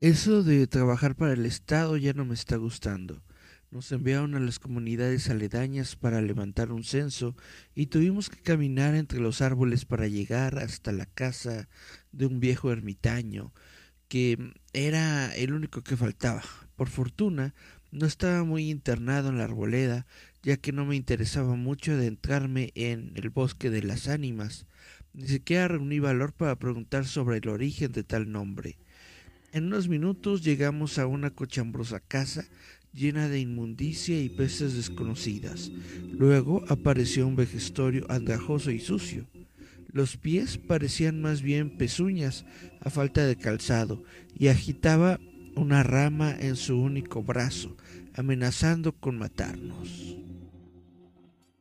Eso de trabajar para el Estado ya no me está gustando. Nos enviaron a las comunidades aledañas para levantar un censo y tuvimos que caminar entre los árboles para llegar hasta la casa de un viejo ermitaño, que era el único que faltaba. Por fortuna, no estaba muy internado en la arboleda, ya que no me interesaba mucho adentrarme en el bosque de las ánimas. Ni siquiera reuní valor para preguntar sobre el origen de tal nombre. En unos minutos llegamos a una cochambrosa casa llena de inmundicia y peces desconocidas. Luego apareció un vejestorio andrajoso y sucio. Los pies parecían más bien pezuñas a falta de calzado y agitaba una rama en su único brazo, amenazando con matarnos.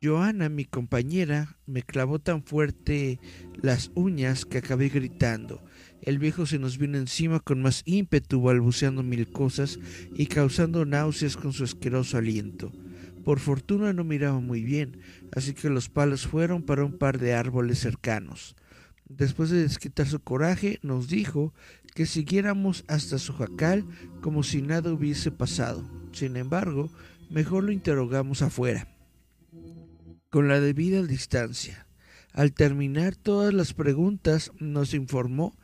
Joana, mi compañera, me clavó tan fuerte las uñas que acabé gritando. El viejo se nos vino encima con más ímpetu, balbuceando mil cosas y causando náuseas con su asqueroso aliento. Por fortuna no miraba muy bien, así que los palos fueron para un par de árboles cercanos. Después de desquitar su coraje, nos dijo que siguiéramos hasta su jacal como si nada hubiese pasado. Sin embargo, mejor lo interrogamos afuera, con la debida distancia. Al terminar todas las preguntas, nos informó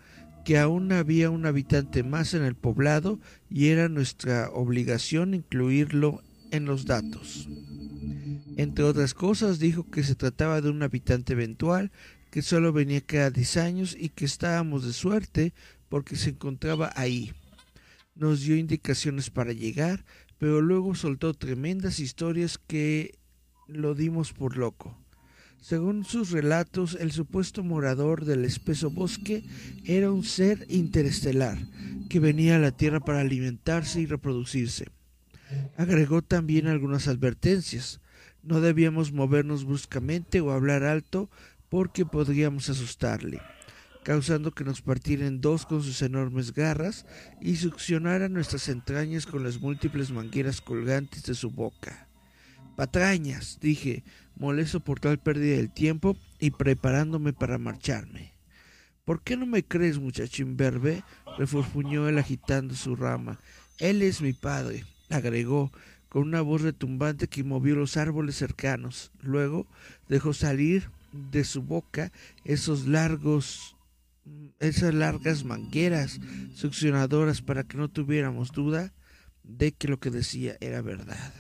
que aún había un habitante más en el poblado y era nuestra obligación incluirlo en los datos. Entre otras cosas, dijo que se trataba de un habitante eventual, que solo venía cada 10 años y que estábamos de suerte porque se encontraba ahí. Nos dio indicaciones para llegar, pero luego soltó tremendas historias que lo dimos por loco. Según sus relatos, el supuesto morador del espeso bosque era un ser interestelar que venía a la Tierra para alimentarse y reproducirse. Agregó también algunas advertencias. No debíamos movernos bruscamente o hablar alto porque podríamos asustarle, causando que nos partiera en dos con sus enormes garras y succionara nuestras entrañas con las múltiples mangueras colgantes de su boca. Patrañas, dije, molesto por tal pérdida del tiempo y preparándome para marcharme. ¿Por qué no me crees, muchacho imberbe? refurfuñó él agitando su rama. Él es mi padre, agregó, con una voz retumbante que movió los árboles cercanos. Luego dejó salir de su boca esos largos esas largas mangueras succionadoras para que no tuviéramos duda de que lo que decía era verdad.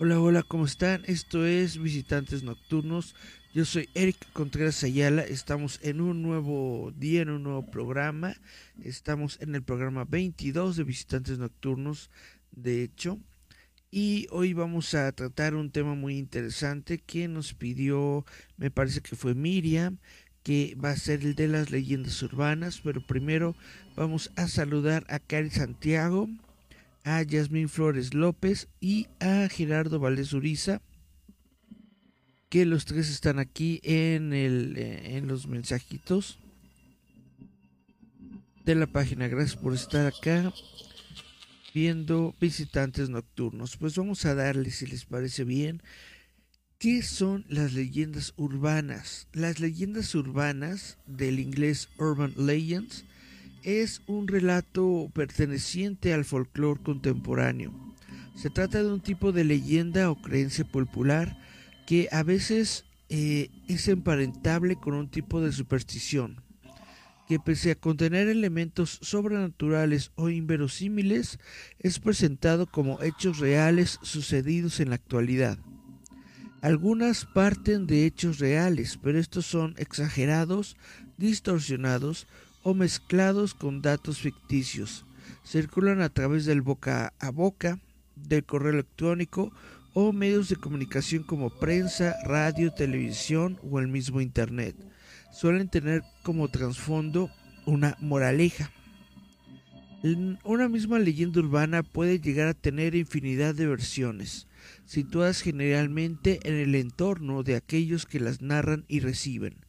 Hola, hola, ¿cómo están? Esto es Visitantes Nocturnos. Yo soy Eric Contreras Ayala. Estamos en un nuevo día, en un nuevo programa. Estamos en el programa 22 de Visitantes Nocturnos, de hecho. Y hoy vamos a tratar un tema muy interesante que nos pidió, me parece que fue Miriam, que va a ser el de las leyendas urbanas. Pero primero vamos a saludar a Cari Santiago a Yasmín Flores López y a Gerardo Valdés Uriza, que los tres están aquí en, el, eh, en los mensajitos de la página. Gracias por estar acá viendo visitantes nocturnos. Pues vamos a darles, si les parece bien, ¿qué son las leyendas urbanas? Las leyendas urbanas, del inglés Urban Legends, es un relato perteneciente al folclore contemporáneo. Se trata de un tipo de leyenda o creencia popular que a veces eh, es emparentable con un tipo de superstición, que pese a contener elementos sobrenaturales o inverosímiles, es presentado como hechos reales sucedidos en la actualidad. Algunas parten de hechos reales, pero estos son exagerados, distorsionados o mezclados con datos ficticios. Circulan a través del boca a boca, del correo electrónico o medios de comunicación como prensa, radio, televisión o el mismo Internet. Suelen tener como trasfondo una moraleja. Una misma leyenda urbana puede llegar a tener infinidad de versiones, situadas generalmente en el entorno de aquellos que las narran y reciben.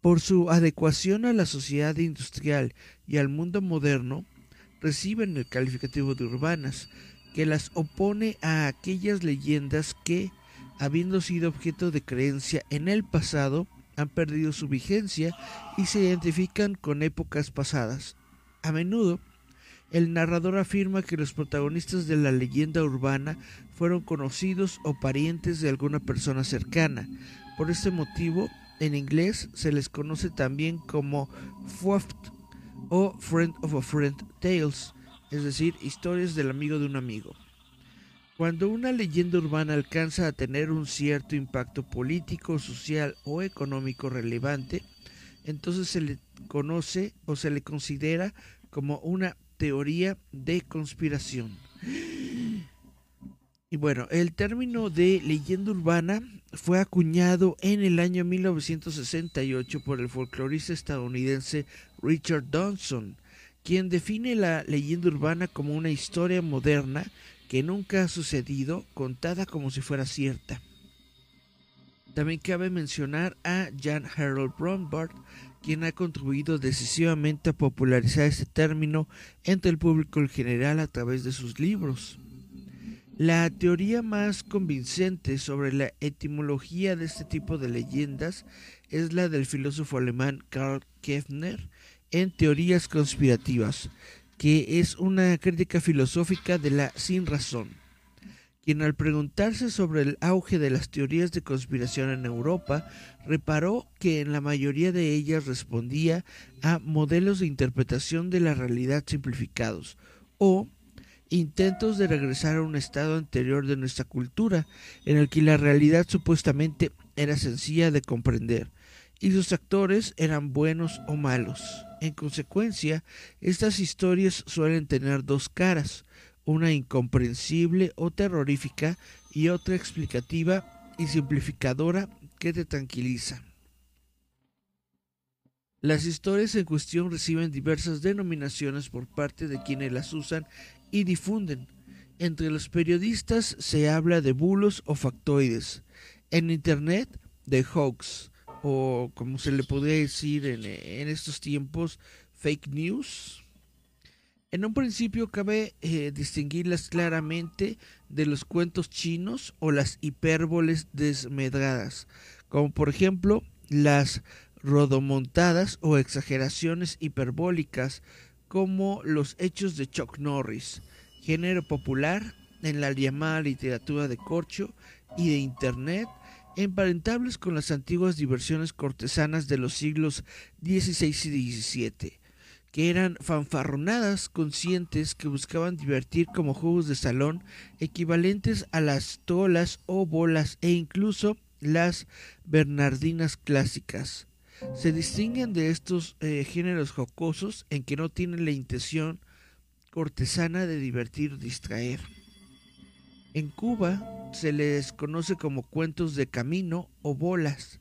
Por su adecuación a la sociedad industrial y al mundo moderno, reciben el calificativo de urbanas, que las opone a aquellas leyendas que, habiendo sido objeto de creencia en el pasado, han perdido su vigencia y se identifican con épocas pasadas. A menudo, el narrador afirma que los protagonistas de la leyenda urbana fueron conocidos o parientes de alguna persona cercana. Por este motivo, en inglés se les conoce también como FOFT o Friend of a Friend Tales, es decir, historias del amigo de un amigo. Cuando una leyenda urbana alcanza a tener un cierto impacto político, social o económico relevante, entonces se le conoce o se le considera como una teoría de conspiración. Y bueno, el término de leyenda urbana fue acuñado en el año 1968 por el folclorista estadounidense Richard Dawson, quien define la leyenda urbana como una historia moderna que nunca ha sucedido, contada como si fuera cierta. También cabe mencionar a Jan Harold Bromberg, quien ha contribuido decisivamente a popularizar este término entre el público en general a través de sus libros. La teoría más convincente sobre la etimología de este tipo de leyendas es la del filósofo alemán Karl Kefner en Teorías conspirativas, que es una crítica filosófica de la sin razón quien al preguntarse sobre el auge de las teorías de conspiración en Europa, reparó que en la mayoría de ellas respondía a modelos de interpretación de la realidad simplificados o intentos de regresar a un estado anterior de nuestra cultura, en el que la realidad supuestamente era sencilla de comprender, y sus actores eran buenos o malos. En consecuencia, estas historias suelen tener dos caras, una incomprensible o terrorífica y otra explicativa y simplificadora que te tranquiliza. Las historias en cuestión reciben diversas denominaciones por parte de quienes las usan y difunden. Entre los periodistas se habla de bulos o factoides. En Internet, de hoax, o como se le podría decir en, en estos tiempos, fake news. En un principio cabe eh, distinguirlas claramente de los cuentos chinos o las hipérboles desmedradas, como por ejemplo las rodomontadas o exageraciones hiperbólicas, como los hechos de Chuck Norris, género popular en la llamada literatura de corcho y de Internet, emparentables con las antiguas diversiones cortesanas de los siglos XVI y XVII que eran fanfarronadas conscientes que buscaban divertir como juegos de salón equivalentes a las tolas o bolas e incluso las bernardinas clásicas. Se distinguen de estos eh, géneros jocosos en que no tienen la intención cortesana de divertir o distraer. En Cuba se les conoce como cuentos de camino o bolas.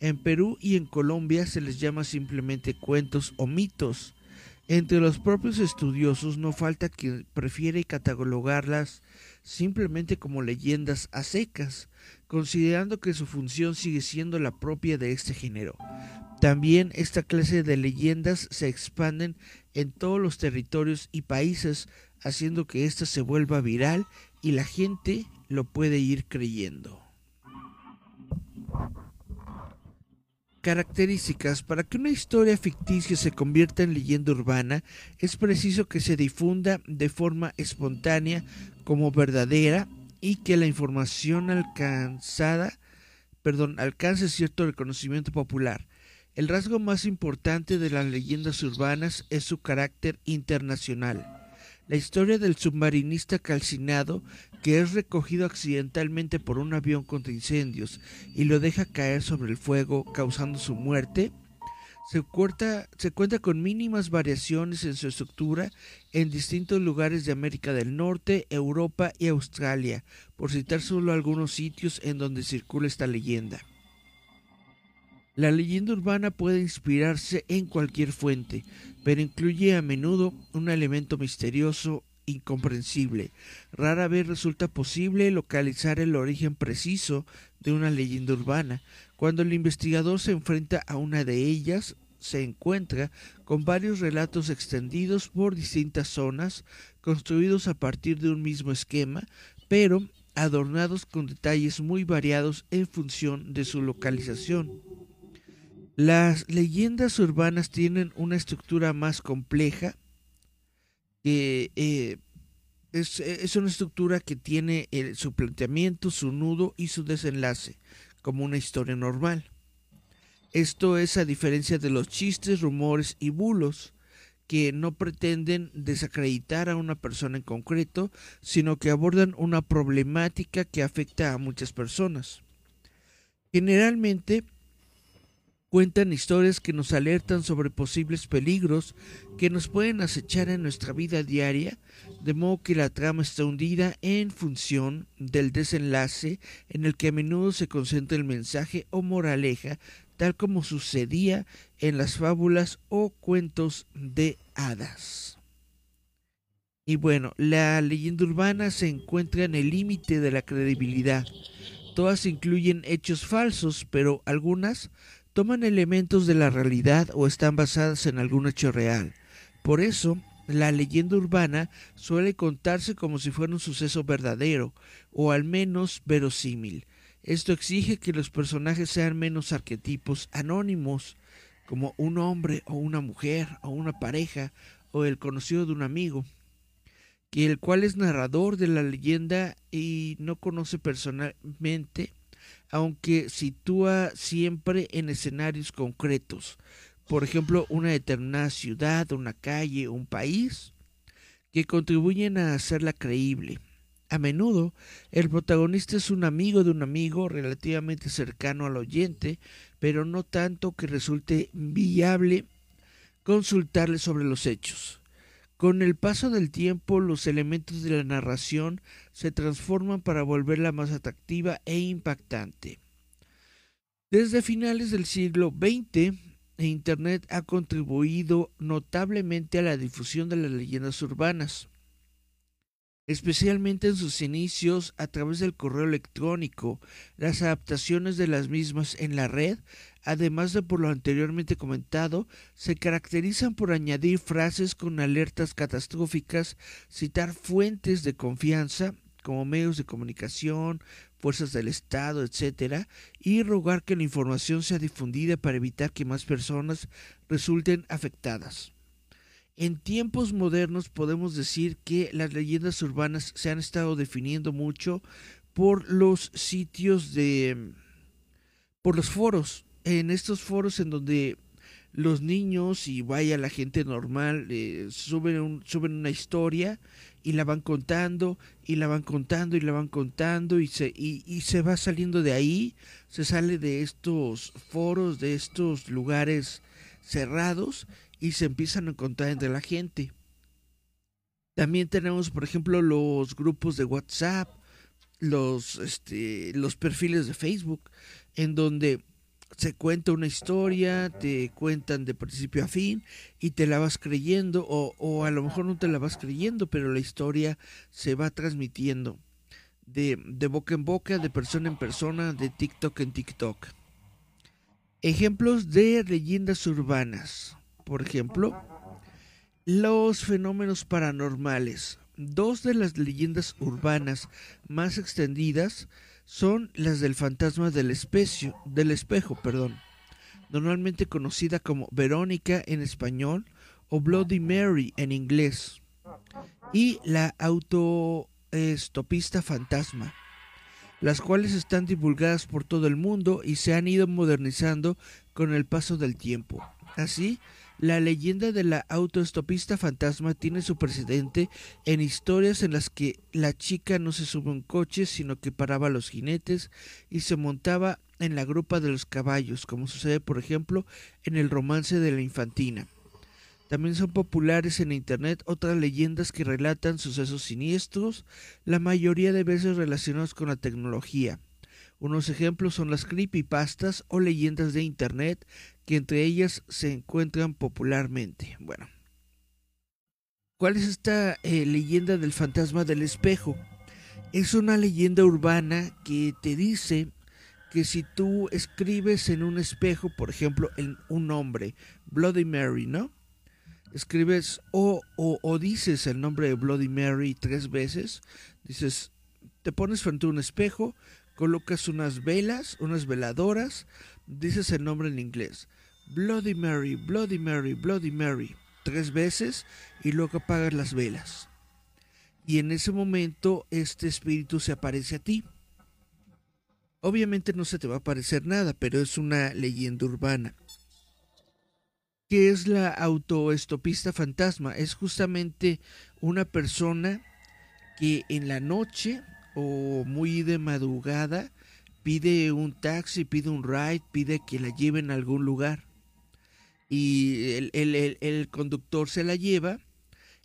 En Perú y en Colombia se les llama simplemente cuentos o mitos. Entre los propios estudiosos no falta quien prefiere catalogarlas simplemente como leyendas a secas, considerando que su función sigue siendo la propia de este género. También esta clase de leyendas se expanden en todos los territorios y países, haciendo que ésta se vuelva viral y la gente lo puede ir creyendo. Características. Para que una historia ficticia se convierta en leyenda urbana, es preciso que se difunda de forma espontánea como verdadera y que la información alcanzada, perdón, alcance cierto reconocimiento popular. El rasgo más importante de las leyendas urbanas es su carácter internacional. La historia del submarinista calcinado que es recogido accidentalmente por un avión contra incendios y lo deja caer sobre el fuego causando su muerte, se, cuenta con mínimas variaciones en su estructura en distintos lugares de América del Norte, Europa y Australia, por citar solo algunos sitios en donde circula esta leyenda. La leyenda urbana puede inspirarse en cualquier fuente, pero incluye a menudo un elemento misterioso incomprensible. Rara vez resulta posible localizar el origen preciso de una leyenda urbana. Cuando el investigador se enfrenta a una de ellas, se encuentra con varios relatos extendidos por distintas zonas, construidos a partir de un mismo esquema, pero adornados con detalles muy variados en función de su localización. Las leyendas urbanas tienen una estructura más compleja que eh, es, una estructura que tiene su planteamiento, su nudo y su desenlace, como una historia normal. Esto es a diferencia de los chistes, rumores y bulos, que no pretenden desacreditar a una persona en concreto, sino que abordan una problemática que afecta a muchas personas. Generalmente cuentan historias que nos alertan sobre posibles peligros que nos pueden acechar en nuestra vida diaria, de modo que la trama está hundida en función del desenlace en el que a menudo se concentra el mensaje o moraleja, tal como sucedía en las fábulas o cuentos de hadas. Y bueno, la leyenda urbana se encuentra en el límite de la credibilidad. Todas incluyen hechos falsos, pero algunas toman elementos de la realidad o están basadas en algún hecho real. Por eso, la leyenda urbana suele contarse como si fuera un suceso verdadero, o al menos verosímil. Esto exige que los personajes sean menos arquetipos anónimos, como un hombre o una mujer o una pareja o el conocido de un amigo, que el cual es narrador de la leyenda y no conoce personalmente aunque sitúa siempre en escenarios concretos, por ejemplo, una determinada ciudad, una calle, un país, que contribuyen a hacerla creíble. A menudo, el protagonista es un amigo de un amigo relativamente cercano al oyente, pero no tanto que resulte viable consultarle sobre los hechos. Con el paso del tiempo, los elementos de la narración se transforman para volverla más atractiva e impactante. Desde finales del siglo XX, Internet ha contribuido notablemente a la difusión de las leyendas urbanas, especialmente en sus inicios a través del correo electrónico, las adaptaciones de las mismas en la red además de por lo anteriormente comentado, se caracterizan por añadir frases con alertas catastróficas, citar fuentes de confianza como medios de comunicación, fuerzas del Estado, etc., y rogar que la información sea difundida para evitar que más personas resulten afectadas. En tiempos modernos podemos decir que las leyendas urbanas se han estado definiendo mucho por los sitios de por los foros en estos foros en donde los niños y vaya la gente normal eh, suben, suben una historia y la van contando y la van contando y la van contando y se, y, se va saliendo de ahí, se sale de estos foros, de estos lugares cerrados y se empiezan a contar entre la gente. También tenemos, por ejemplo, los grupos de WhatsApp, los, este, los perfiles de Facebook, en donde se cuenta una historia, te cuentan de principio a fin y te la vas creyendo o, o, a lo mejor no te la vas creyendo, pero la historia se va transmitiendo de, de boca en boca, de persona en persona, de TikTok en TikTok. Ejemplos de leyendas urbanas. Por ejemplo, los fenómenos paranormales. Dos de las leyendas urbanas más extendidas son las del fantasma del, del espejo, perdón, normalmente conocida como Verónica en español o Bloody Mary en inglés, y la autoestopista fantasma, las cuales están divulgadas por todo el mundo y se han ido modernizando con el paso del tiempo. Así, la leyenda de la autoestopista fantasma tiene su precedente en historias en las que la chica no se sube a un coche, sino que paraba a los jinetes y se montaba en la grupa de los caballos, como sucede por ejemplo en el romance de la infantina. También son populares en Internet otras leyendas que relatan sucesos siniestros, la mayoría de veces relacionados con la tecnología. Unos ejemplos son las creepypastas o leyendas de Internet que entre ellas se encuentran popularmente. Bueno, ¿cuál es esta eh, leyenda del fantasma del espejo? Es una leyenda urbana que te dice que si tú escribes en un espejo, por ejemplo, en un nombre, Bloody Mary, ¿no? Escribes o, o, o dices el nombre de Bloody Mary tres veces, dices, te pones frente a un espejo, colocas unas velas, unas veladoras, dices el nombre en inglés. Bloody Mary, Bloody Mary, Bloody Mary, tres veces y luego apagas las velas. Y en ese momento este espíritu se aparece a ti. Obviamente no se te va a aparecer nada, pero es una leyenda urbana. ¿Qué es la autoestopista fantasma? Es justamente una persona que en la noche o muy de madrugada pide un taxi, pide un ride, pide que la lleven a algún lugar. Y el, el, conductor se la lleva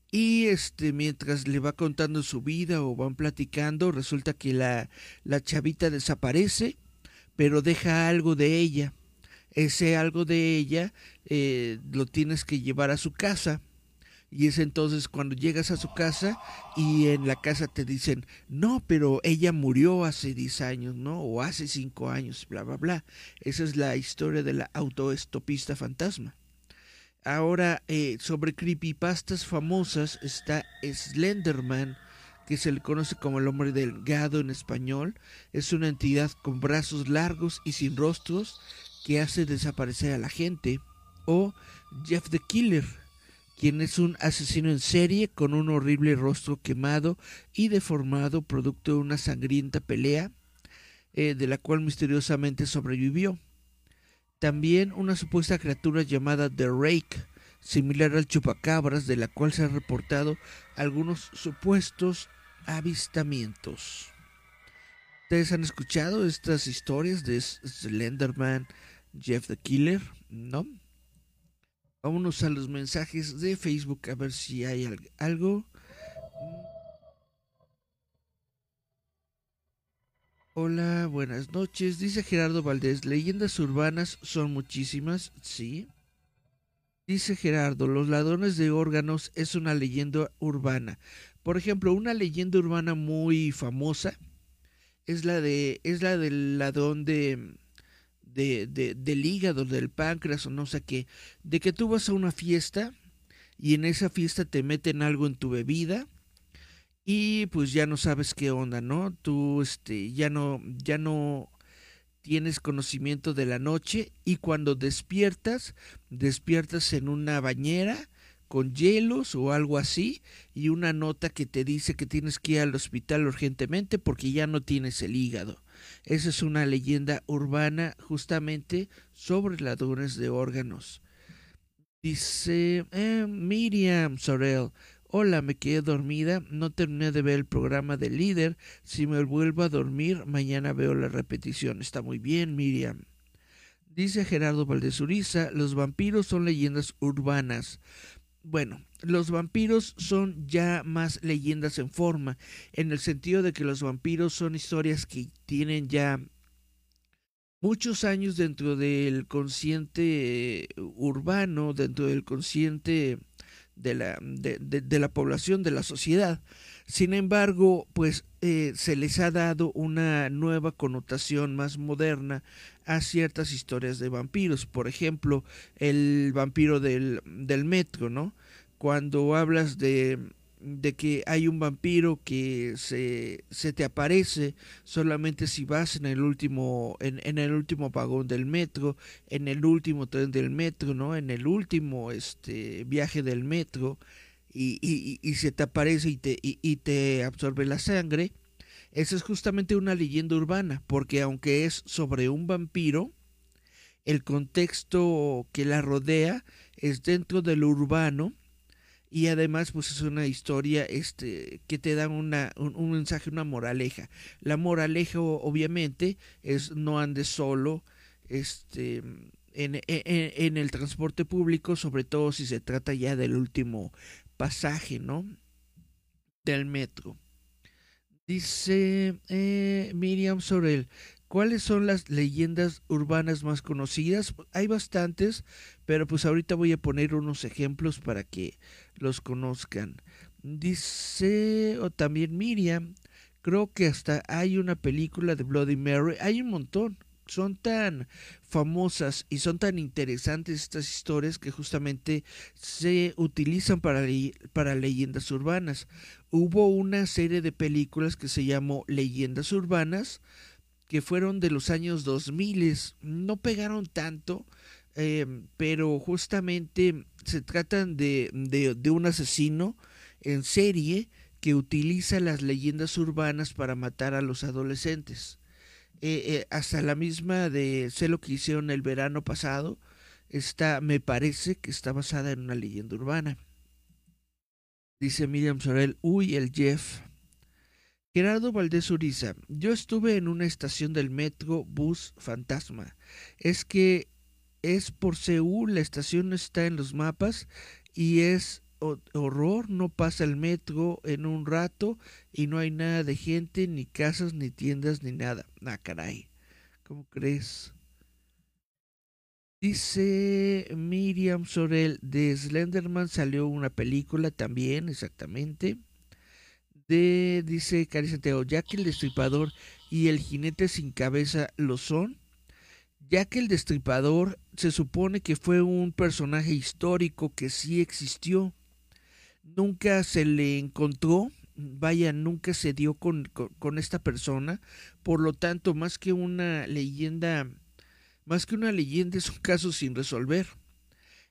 y este mientras le va contando su vida o van platicando, resulta que la, la chavita desaparece, pero deja algo de ella. Ese algo de ella eh, lo tienes que llevar a su casa y es entonces cuando llegas a su casa y en la casa te dicen, no, pero ella murió hace 10 años, ¿no? O hace 5 años, bla, bla, bla. Esa es la historia de la autoestopista fantasma. Ahora, eh, sobre creepypastas famosas está Slenderman, que se le conoce como el hombre delgado en español. Es una entidad con brazos largos y sin rostros que hace desaparecer a la gente. O Jeff the Killer, quien es un asesino en serie con un horrible rostro quemado y deformado producto de una sangrienta pelea eh, de la cual misteriosamente sobrevivió. También una supuesta criatura llamada The Rake, similar al chupacabras, de la cual se han reportado algunos supuestos avistamientos. ¿Ustedes han escuchado estas historias de Slenderman, Jeff the Killer? ¿No? Vámonos a los mensajes de Facebook a ver si hay algo. Hola, buenas noches. Dice Gerardo Valdés, leyendas urbanas son muchísimas, sí. Dice Gerardo, los ladrones de órganos es una leyenda urbana. Por ejemplo, una leyenda urbana muy famosa es la de es la del ladrón de de, de, del hígado, del páncreas o no sé qué, de que tú vas a una fiesta y en esa fiesta te meten algo en tu bebida y pues ya no sabes qué onda, ¿no? Tú este ya no ya no tienes conocimiento de la noche y cuando despiertas, despiertas en una bañera con hielos o algo así y una nota que te dice que tienes que ir al hospital urgentemente porque ya no tienes el hígado. Esa es una leyenda urbana justamente sobre ladrones de órganos. Dice eh, Miriam Sorel. Hola, me quedé dormida, no terminé de ver el programa del líder. Si me vuelvo a dormir, mañana veo la repetición. Está muy bien, Miriam. Dice Gerardo Valdezuriza, los vampiros son leyendas urbanas. Bueno, los vampiros son ya más leyendas en forma, en el sentido de que los vampiros son historias que tienen ya muchos años dentro del consciente urbano, dentro del consciente de la, de, la población, de la sociedad. Sin embargo, pues eh, se les ha dado una nueva connotación más moderna a ciertas historias de vampiros. Por ejemplo, el vampiro del, del metro, ¿no? Cuando hablas de, de que hay un vampiro que se, se, te aparece solamente si vas en el último en, en, el último vagón del metro en el último tren del metro no en el último este viaje del metro y, y, y se te aparece y te, y, te absorbe la sangre esa es justamente una leyenda urbana, porque aunque es sobre un vampiro, el contexto que la rodea es dentro de lo urbano y además pues es una historia este que te da una, un, mensaje, una moraleja. La moraleja obviamente es no andes solo este en, en, en, el transporte público, sobre todo si se trata ya del último pasaje, ¿no? Del metro. Dice eh, Miriam Sorel, ¿cuáles son las leyendas urbanas más conocidas? Hay bastantes, pero pues ahorita voy a poner unos ejemplos para que los conozcan. Dice, o también Miriam, creo que hasta hay una película de Bloody Mary, hay un montón son tan famosas y son tan interesantes estas historias que justamente se utilizan para, para leyendas urbanas. Hubo una serie de películas que se llamó Leyendas Urbanas, que fueron de los años 2000, no pegaron tanto, em, pero justamente se trata de, de, un asesino en serie que utiliza las leyendas urbanas para matar a los adolescentes. Eh, eh, hasta la misma de sé lo que hicieron el verano pasado, está, me parece que está basada en una leyenda urbana. Dice Miriam Sorel, uy, el Jeff. Gerardo Valdés Uriza, yo estuve en una estación del metro bus fantasma. Es que es por Seúl, la estación está en los mapas y es horror, no pasa el metro en un rato y no hay nada de gente, ni casas, ni tiendas, ni nada. Ah, caray, ¿cómo crees? Dice Miriam Sorel, de Slenderman salió una película también, exactamente de, dice Cari Santiago, ya que el destripador y el jinete sin cabeza lo son, ya que el destripador se supone que fue un personaje histórico que sí existió, nunca se le encontró, vaya, nunca se dio con, con esta persona, por lo tanto, más que una leyenda, más que una leyenda es un caso sin resolver.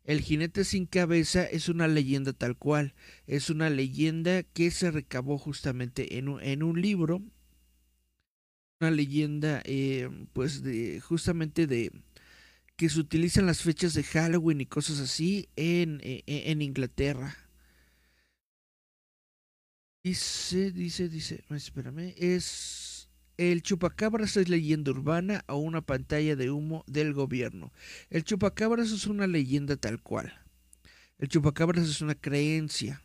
El jinete sin cabeza es una leyenda tal cual, es una leyenda que se recabó justamente en un, en un libro, una leyenda eh, pues de justamente de que se utilizan las fechas de Halloween y cosas así en, en, e, en Inglaterra. Dice, dice, dice, espérame, es el chupacabras es leyenda urbana o una pantalla de humo del gobierno. El chupacabras es una leyenda tal cual. El chupacabras es una creencia.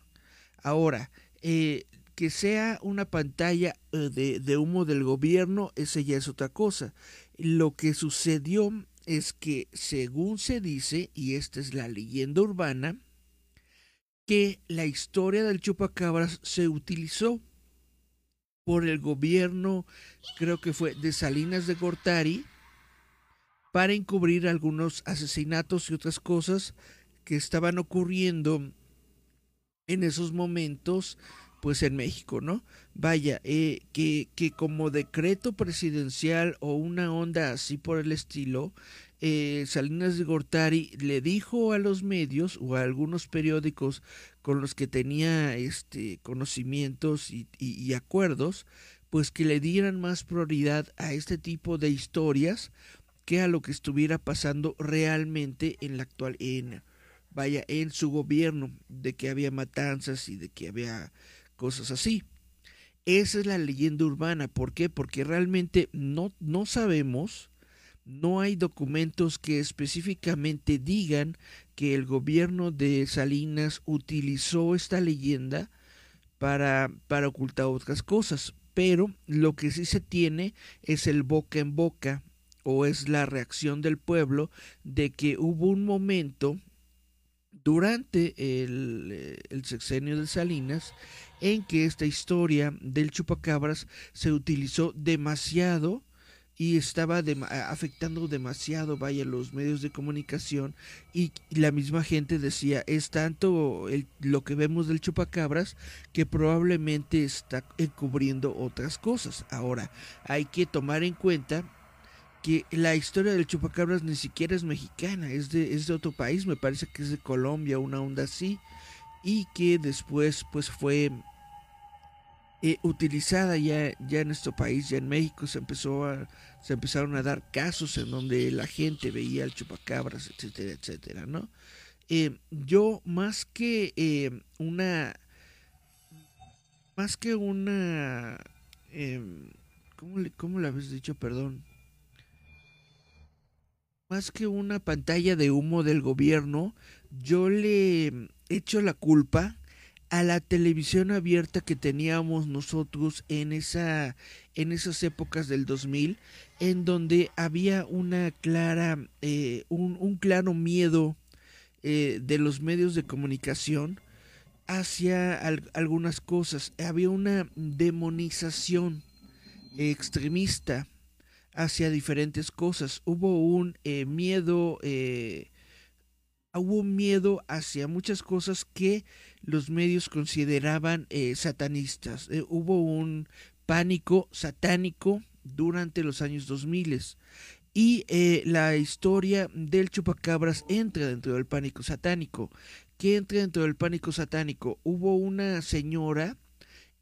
Ahora, eh, que sea una pantalla eh, de, de, humo del gobierno, esa ya es otra cosa. Lo que sucedió es que, según se dice, y esta es la leyenda urbana, que la historia del chupacabras se utilizó por el gobierno, creo que fue de Salinas de Gortari, para encubrir algunos asesinatos y otras cosas que estaban ocurriendo en esos momentos, pues en México, ¿no? Vaya, eh, que, que como decreto presidencial o una onda así por el estilo, eh, Salinas de Gortari le dijo a los medios o a algunos periódicos con los que tenía este conocimientos y, acuerdos, pues que le dieran más prioridad a este tipo de historias que a lo que estuviera pasando realmente en la actual en vaya en su gobierno de que había matanzas y de que había cosas así. Esa es la leyenda urbana, ¿por qué? Porque realmente no no sabemos no hay documentos que específicamente digan que el gobierno de Salinas utilizó esta leyenda para, para ocultar otras cosas. Pero lo que sí se tiene es el boca en boca o es la reacción del pueblo de que hubo un momento durante el, el, sexenio de Salinas en que esta historia del chupacabras se utilizó demasiado y estaba afectando demasiado, vaya, los medios de comunicación y, la misma gente decía, es tanto lo que vemos del chupacabras que probablemente está encubriendo otras cosas. Ahora, hay que tomar en cuenta que la historia del chupacabras ni siquiera es mexicana, es de, es de otro país, me parece que es de Colombia, una onda así, y que después pues fue eh, utilizada ya, ya en nuestro país, ya en México se empezó a, se empezaron a dar casos en donde la gente veía al chupacabras, etcétera, etcétera, ¿no? Eh, yo más que eh, una más que una em, ¿cómo, le, ¿cómo le habéis dicho? Perdón. Más que una pantalla de humo del gobierno, yo le echo la culpa a la televisión abierta que teníamos nosotros en esa en esas épocas del 2000 en donde había una clara eh, un, claro miedo eh, de los medios de comunicación hacia algunas cosas. Había una demonización extremista hacia diferentes cosas. Hubo un eh, miedo hubo miedo hacia muchas cosas que los medios consideraban eh, satanistas. Eh, hubo un pánico satánico durante los años 2000. y eh, la historia del chupacabras entra dentro del pánico satánico. ¿Qué entra dentro del pánico satánico? Hubo una señora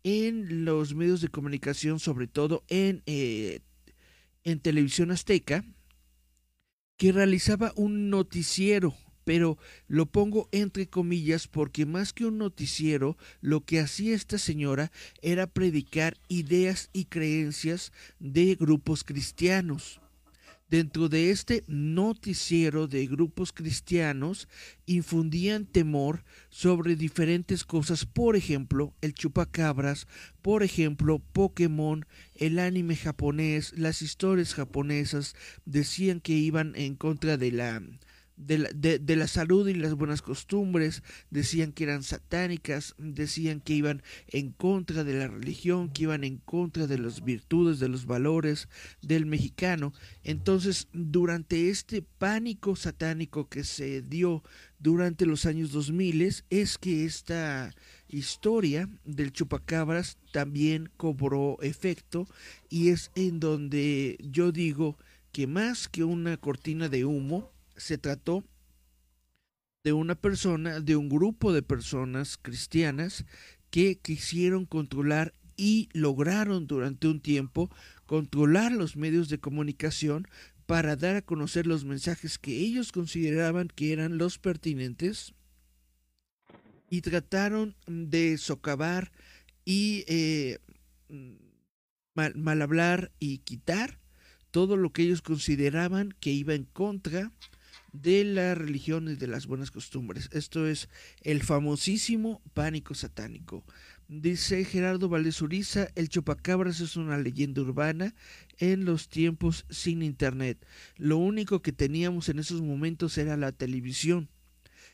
en los medios de comunicación, sobre todo en, en televisión azteca, que realizaba un noticiero pero lo pongo entre comillas porque más que un noticiero, lo que hacía esta señora era predicar ideas y creencias de grupos cristianos. Dentro de este noticiero de grupos cristianos infundían temor sobre diferentes cosas, por ejemplo, el chupacabras, por ejemplo, Pokémon, el anime japonés, las historias japonesas decían que iban en contra de la de la, de, la, salud y las buenas costumbres, decían que eran satánicas, decían que iban en contra de la religión, que iban en contra de las virtudes, de los valores del mexicano. Entonces, durante este pánico satánico que se dio durante los años 2000, es que esta historia del chupacabras también cobró efecto y es en donde yo digo que más que una cortina de humo, se trató de una persona, de un grupo de personas cristianas que quisieron controlar y lograron durante un tiempo controlar los medios de comunicación para dar a conocer los mensajes que ellos consideraban que eran los pertinentes y trataron de socavar y eh, mal, hablar y quitar todo lo que ellos consideraban que iba en contra de la religión y de las buenas costumbres. Esto es el famosísimo pánico satánico. Dice Gerardo Valdés Uriza, el chupacabras es una leyenda urbana en los tiempos sin internet. Lo único que teníamos en esos momentos era la televisión.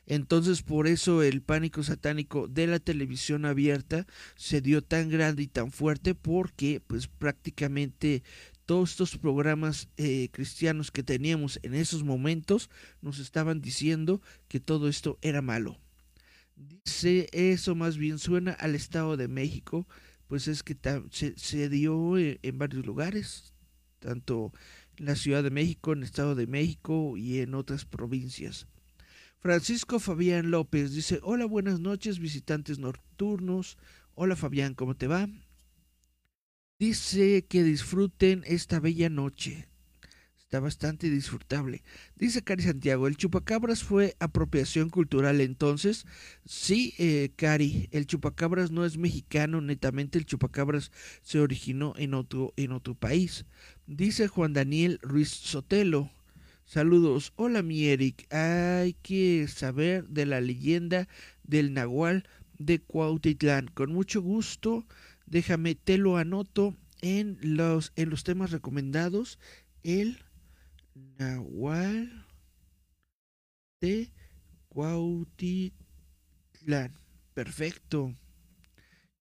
Entonces por eso el pánico satánico de la televisión abierta se dio tan grande y tan fuerte porque pues prácticamente todos estos programas eh, cristianos que teníamos en esos momentos nos estaban diciendo que todo esto era malo. Dice, eso más bien suena al Estado de México, pues es que se, dio eh, en varios lugares, tanto en la Ciudad de México, en el Estado de México y en otras provincias. Francisco Fabián López dice, hola, buenas noches, visitantes nocturnos. Hola Fabián, ¿cómo te va? Dice que disfruten esta bella noche. Está bastante disfrutable. Dice Cari Santiago, ¿el chupacabras fue apropiación cultural entonces? Sí, eh, Cari, el chupacabras no es mexicano, netamente el chupacabras se originó en otro, en otro país. Dice Juan Daniel Ruiz Sotelo, saludos, hola mi Eric, hay que saber de la leyenda del Nahual de Cuautitlán. Con mucho gusto Déjame, te lo anoto en los, en los temas recomendados. El Nahual de Cuautitlán. Perfecto.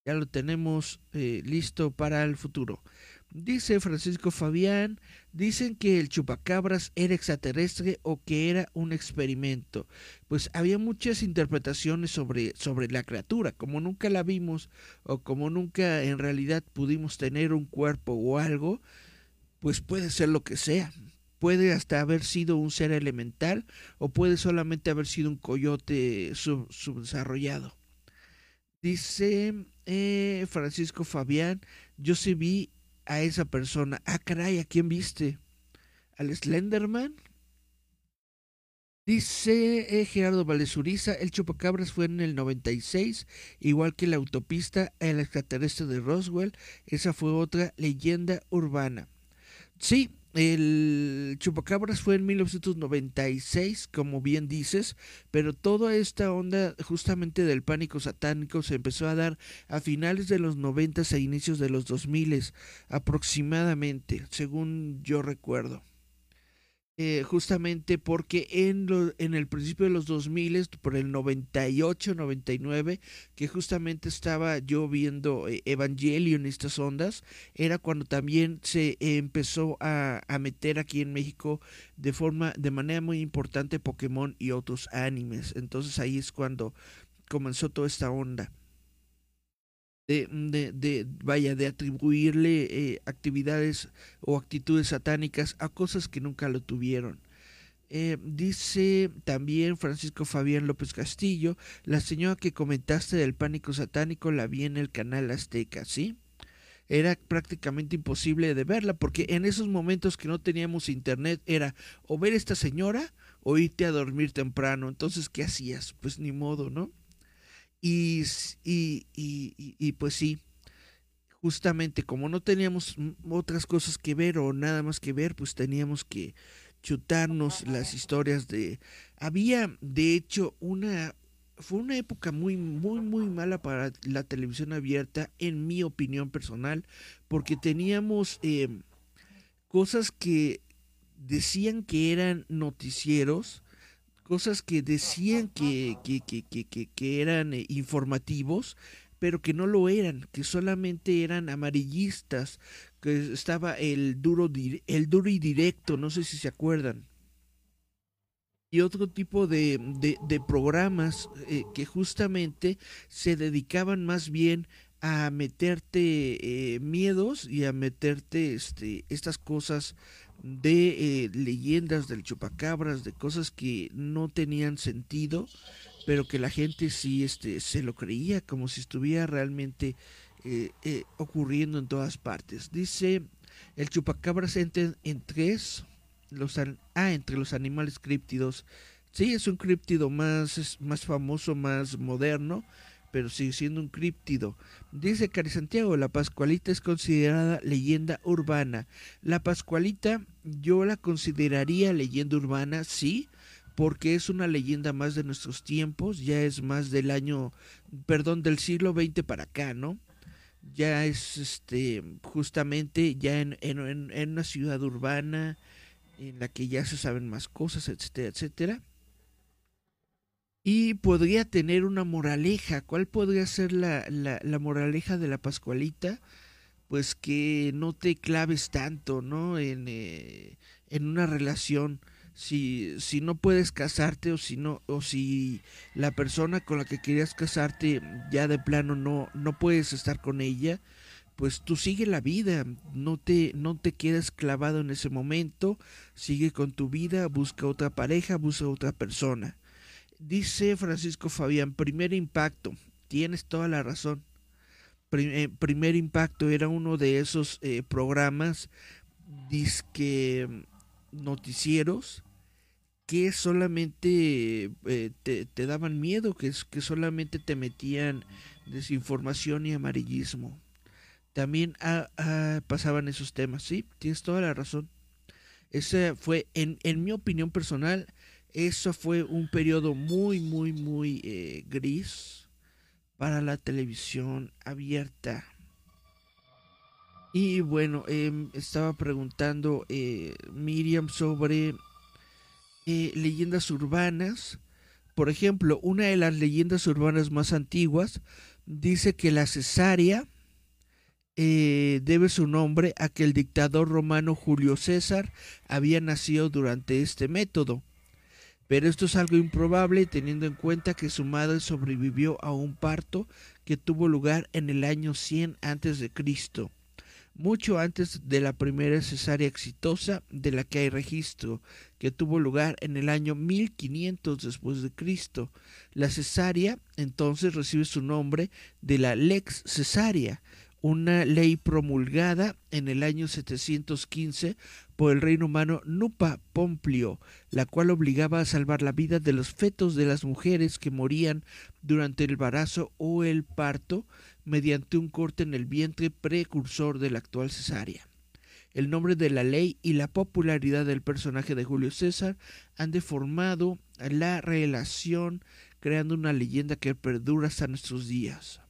Ya lo tenemos eh, listo para el futuro. Dice Francisco Fabián, dicen que el chupacabras era extraterrestre o que era un experimento. Pues había muchas interpretaciones sobre, sobre la criatura, como nunca la vimos o como nunca en realidad pudimos tener un cuerpo o algo, pues puede ser lo que sea. Puede hasta haber sido un ser elemental o puede solamente haber sido un coyote subdesarrollado. Dice eh, Francisco Fabián, yo sí vi a esa persona. Ah, caray, ¿a quién viste? ¿Al Slenderman? Dice eh, Gerardo Valesuriza, el chupacabras fue en el 96, igual que la autopista El extraterrestre de Roswell. Esa fue otra leyenda urbana. Sí, el Chupacabras fue en 1996, como bien dices, pero toda esta onda justamente del pánico satánico se empezó a dar a finales de los 90 e inicios de los 2000 aproximadamente, según yo recuerdo. Eh, justamente porque en, en el principio de los 2000, por el 98, 99, que justamente estaba yo viendo eh, Evangelion estas ondas, era cuando también se empezó a, a, meter aquí en México de forma, de manera muy importante Pokémon y otros animes. Entonces ahí es cuando comenzó toda esta onda. De, de, vaya, de atribuirle eh, actividades o actitudes satánicas a cosas que nunca lo tuvieron. Eh, dice también Francisco Fabián López Castillo, la señora que comentaste del pánico satánico la vi en el canal Azteca, ¿sí? Era prácticamente imposible de verla porque en esos momentos que no teníamos internet era o ver a esta señora o irte a dormir temprano. Entonces, ¿qué hacías? Pues ni modo, ¿no? Y, y, y, y pues sí, justamente como no teníamos otras cosas que ver o nada más que ver, pues teníamos que chutarnos las historias de... Había, de hecho, una... Fue una época muy, muy, muy mala para la televisión abierta, en mi opinión personal, porque teníamos eh, cosas que decían que eran noticieros, cosas que decían que, que, que, que, eran eh, informativos, pero que no lo eran, que solamente eran amarillistas, que estaba el duro, el duro y directo, no sé si se acuerdan. Y otro tipo de, de, programas eh, que justamente se dedicaban más bien a meterte eh, miedos y a meterte este, estas cosas de eh, leyendas del chupacabras, de cosas que no tenían sentido, pero que la gente sí este, se lo creía como si estuviera realmente eh, eh, ocurriendo en todas partes. Dice el chupacabras entre, en tres, los, ah, entre los animales críptidos. Sí, es un críptido más, es más famoso, más moderno, pero sigue siendo un críptido. Dice Cari Santiago, la Pascualita es considerada leyenda urbana. La Pascualita yo la consideraría leyenda urbana, sí, porque es una leyenda más de nuestros tiempos, ya es más del año, perdón, del siglo XX para acá, ¿no? Ya es este justamente ya en, en, en una ciudad urbana en la que ya se saben más cosas, etcétera, etcétera. Y podría tener una moraleja. ¿Cuál podría ser la, la, moraleja de la Pascualita? Pues que no te claves tanto, ¿no? En, eh, en una relación si, si no puedes casarte o si no o si la persona con la que querías casarte ya de plano no no puedes estar con ella pues tú sigue la vida no te no te quedes clavado en ese momento sigue con tu vida busca otra pareja busca otra persona dice Francisco Fabián primer impacto tienes toda la razón eh, primer impacto era uno de esos eh, programas disque noticieros que solamente eh, te, daban miedo, que, que solamente te metían desinformación y amarillismo. También ah, ah, pasaban esos temas, sí, tienes toda la razón. Ese fue, en, en mi opinión personal, eso fue un periodo muy, muy, muy eh, gris para la televisión abierta. Y bueno, em, estaba preguntando eh, Miriam sobre eh, leyendas urbanas. Por ejemplo, una de las leyendas urbanas más antiguas dice que la cesárea debe su nombre a que el dictador romano Julio César había nacido durante este método. Pero esto es algo improbable teniendo en cuenta que su madre sobrevivió a un parto que tuvo lugar en el año 100 a.C mucho antes de la primera cesárea exitosa de la que hay registro, que tuvo lugar en el año 1500 después de Cristo. La cesárea entonces recibe su nombre de la lex cesárea, una ley promulgada en el año 715 por el reino humano Nupa Pomplio, la cual obligaba a salvar la vida de los fetos de las mujeres que morían durante el embarazo o el parto mediante un corte en el vientre precursor de la actual cesárea. El nombre de la ley y la popularidad del personaje de Julio César han deformado la relación creando una leyenda que perdura hasta nuestros días.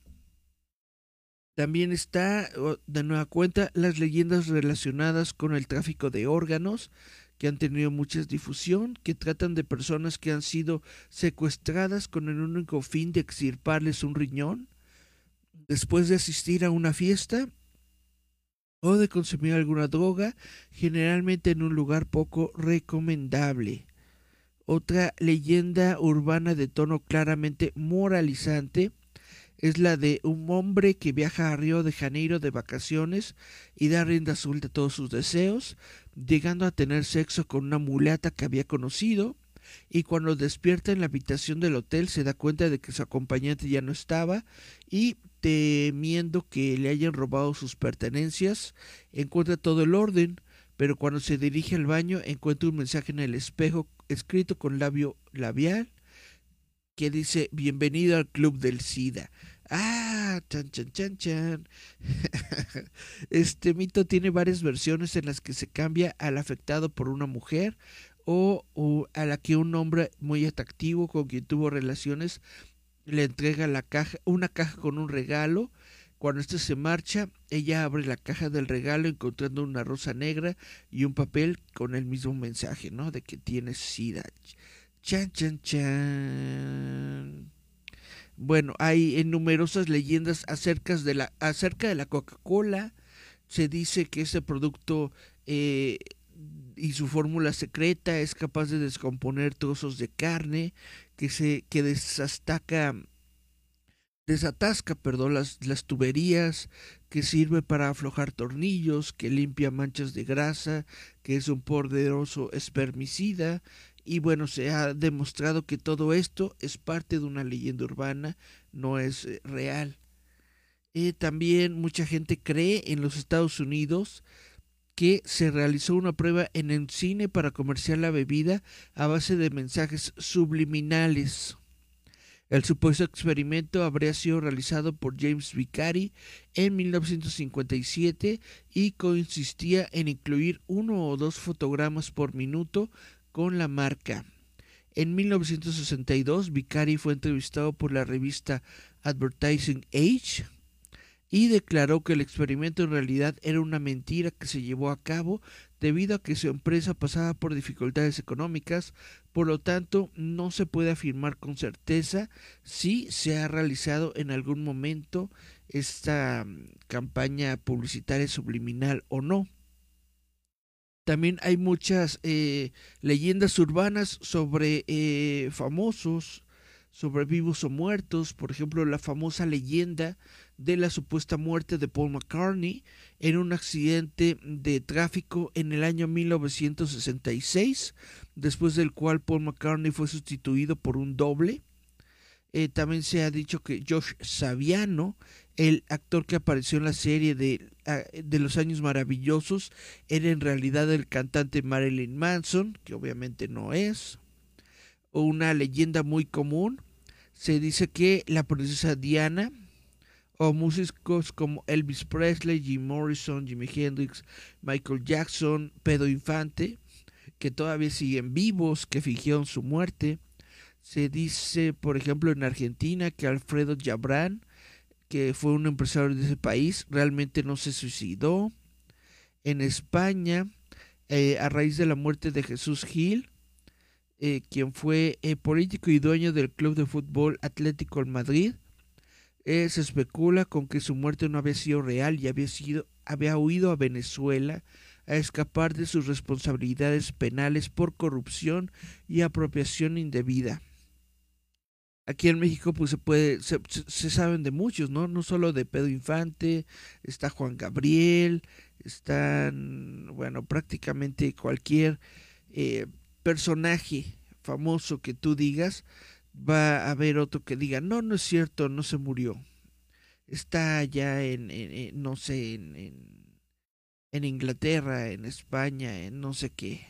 También está, de nueva cuenta, las leyendas relacionadas con el tráfico de órganos, que han tenido mucha difusión, que tratan de personas que han sido secuestradas con el único fin de extirparles un riñón, después de asistir a una fiesta o de consumir alguna droga, generalmente en un lugar poco recomendable. Otra leyenda urbana de tono claramente moralizante es la de un hombre que viaja a Río de Janeiro de vacaciones y da rienda suelta a todos sus deseos, llegando a tener sexo con una mulata que había conocido, y cuando despierta en la habitación del hotel se da cuenta de que su acompañante ya no estaba y temiendo que le hayan robado sus pertenencias, encuentra todo el orden, pero cuando se dirige al baño encuentra un mensaje en el espejo escrito con labio labial que dice bienvenido al club del SIDA. Ah, chan, chan, chan, chan. Este mito tiene varias versiones en las que se cambia al afectado por una mujer o, a la que un hombre muy atractivo con quien tuvo relaciones le entrega la caja, una caja con un regalo. Cuando éste se marcha, ella abre la caja del regalo encontrando una rosa negra y un papel con el mismo mensaje, ¿no? De que tiene sida. Chan, chan, chan. Bueno, hay numerosas leyendas acerca de la, acerca de la Coca-Cola. Se dice que ese producto eh, y su fórmula secreta es capaz de descomponer trozos de carne, que se que desastaca desatasca, perdón, las, las tuberías, que sirve para aflojar tornillos, que limpia manchas de grasa, que es un poderoso espermicida, y bueno, se ha demostrado que todo esto es parte de una leyenda urbana, no es eh, real. Eh, también mucha gente cree en los Estados Unidos que se realizó una prueba en el cine para comerciar la bebida a base de mensajes subliminales. El supuesto experimento habría sido realizado por James Vicari en 1957 y consistía en incluir uno o dos fotogramas por minuto con la marca. En 1962, Vicari fue entrevistado por la revista Advertising Age y declaró que el experimento en realidad era una mentira que se llevó a cabo debido a que su empresa pasaba por dificultades económicas, por lo tanto no se puede afirmar con certeza si se ha realizado en algún momento esta mm, campaña publicitaria subliminal o no. También hay muchas eh, leyendas urbanas sobre eh, famosos, sobre vivos o muertos. Por ejemplo, la famosa leyenda de la supuesta muerte de Paul McCartney en un accidente de tráfico en el año 1966, después del cual Paul McCartney fue sustituido por un doble. Eh, también se ha dicho que Josh Saviano, el actor que apareció en la serie de, ah, de los años maravillosos, era en realidad el cantante Marilyn Manson, que obviamente no es. O una leyenda muy común, se dice que la princesa Diana, o músicos como Elvis Presley, Jim Morrison, Jimi Hendrix, Michael Jackson, Pedro Infante, que todavía siguen vivos, que fingieron su muerte, se dice, por ejemplo, en Argentina que Alfredo Jabran, que fue un empresario de ese país, realmente no se suicidó. En España, eh, a raíz de la muerte de Jesús Gil, eh, quien fue eh, político y dueño del club de fútbol Atlético en Madrid, se especula con que su muerte no había sido real y había sido había huido a Venezuela a escapar de sus responsabilidades penales por corrupción y apropiación indebida. Aquí en México pues se puede, se, saben de muchos, ¿no? No solo de Pedro Infante, está Juan Gabriel, están, bueno, prácticamente cualquier eh, personaje famoso que tú digas, va a haber otro que diga, no, no es cierto, no se murió. Está allá en, no sé, en, en, en Inglaterra, en España, en no sé qué.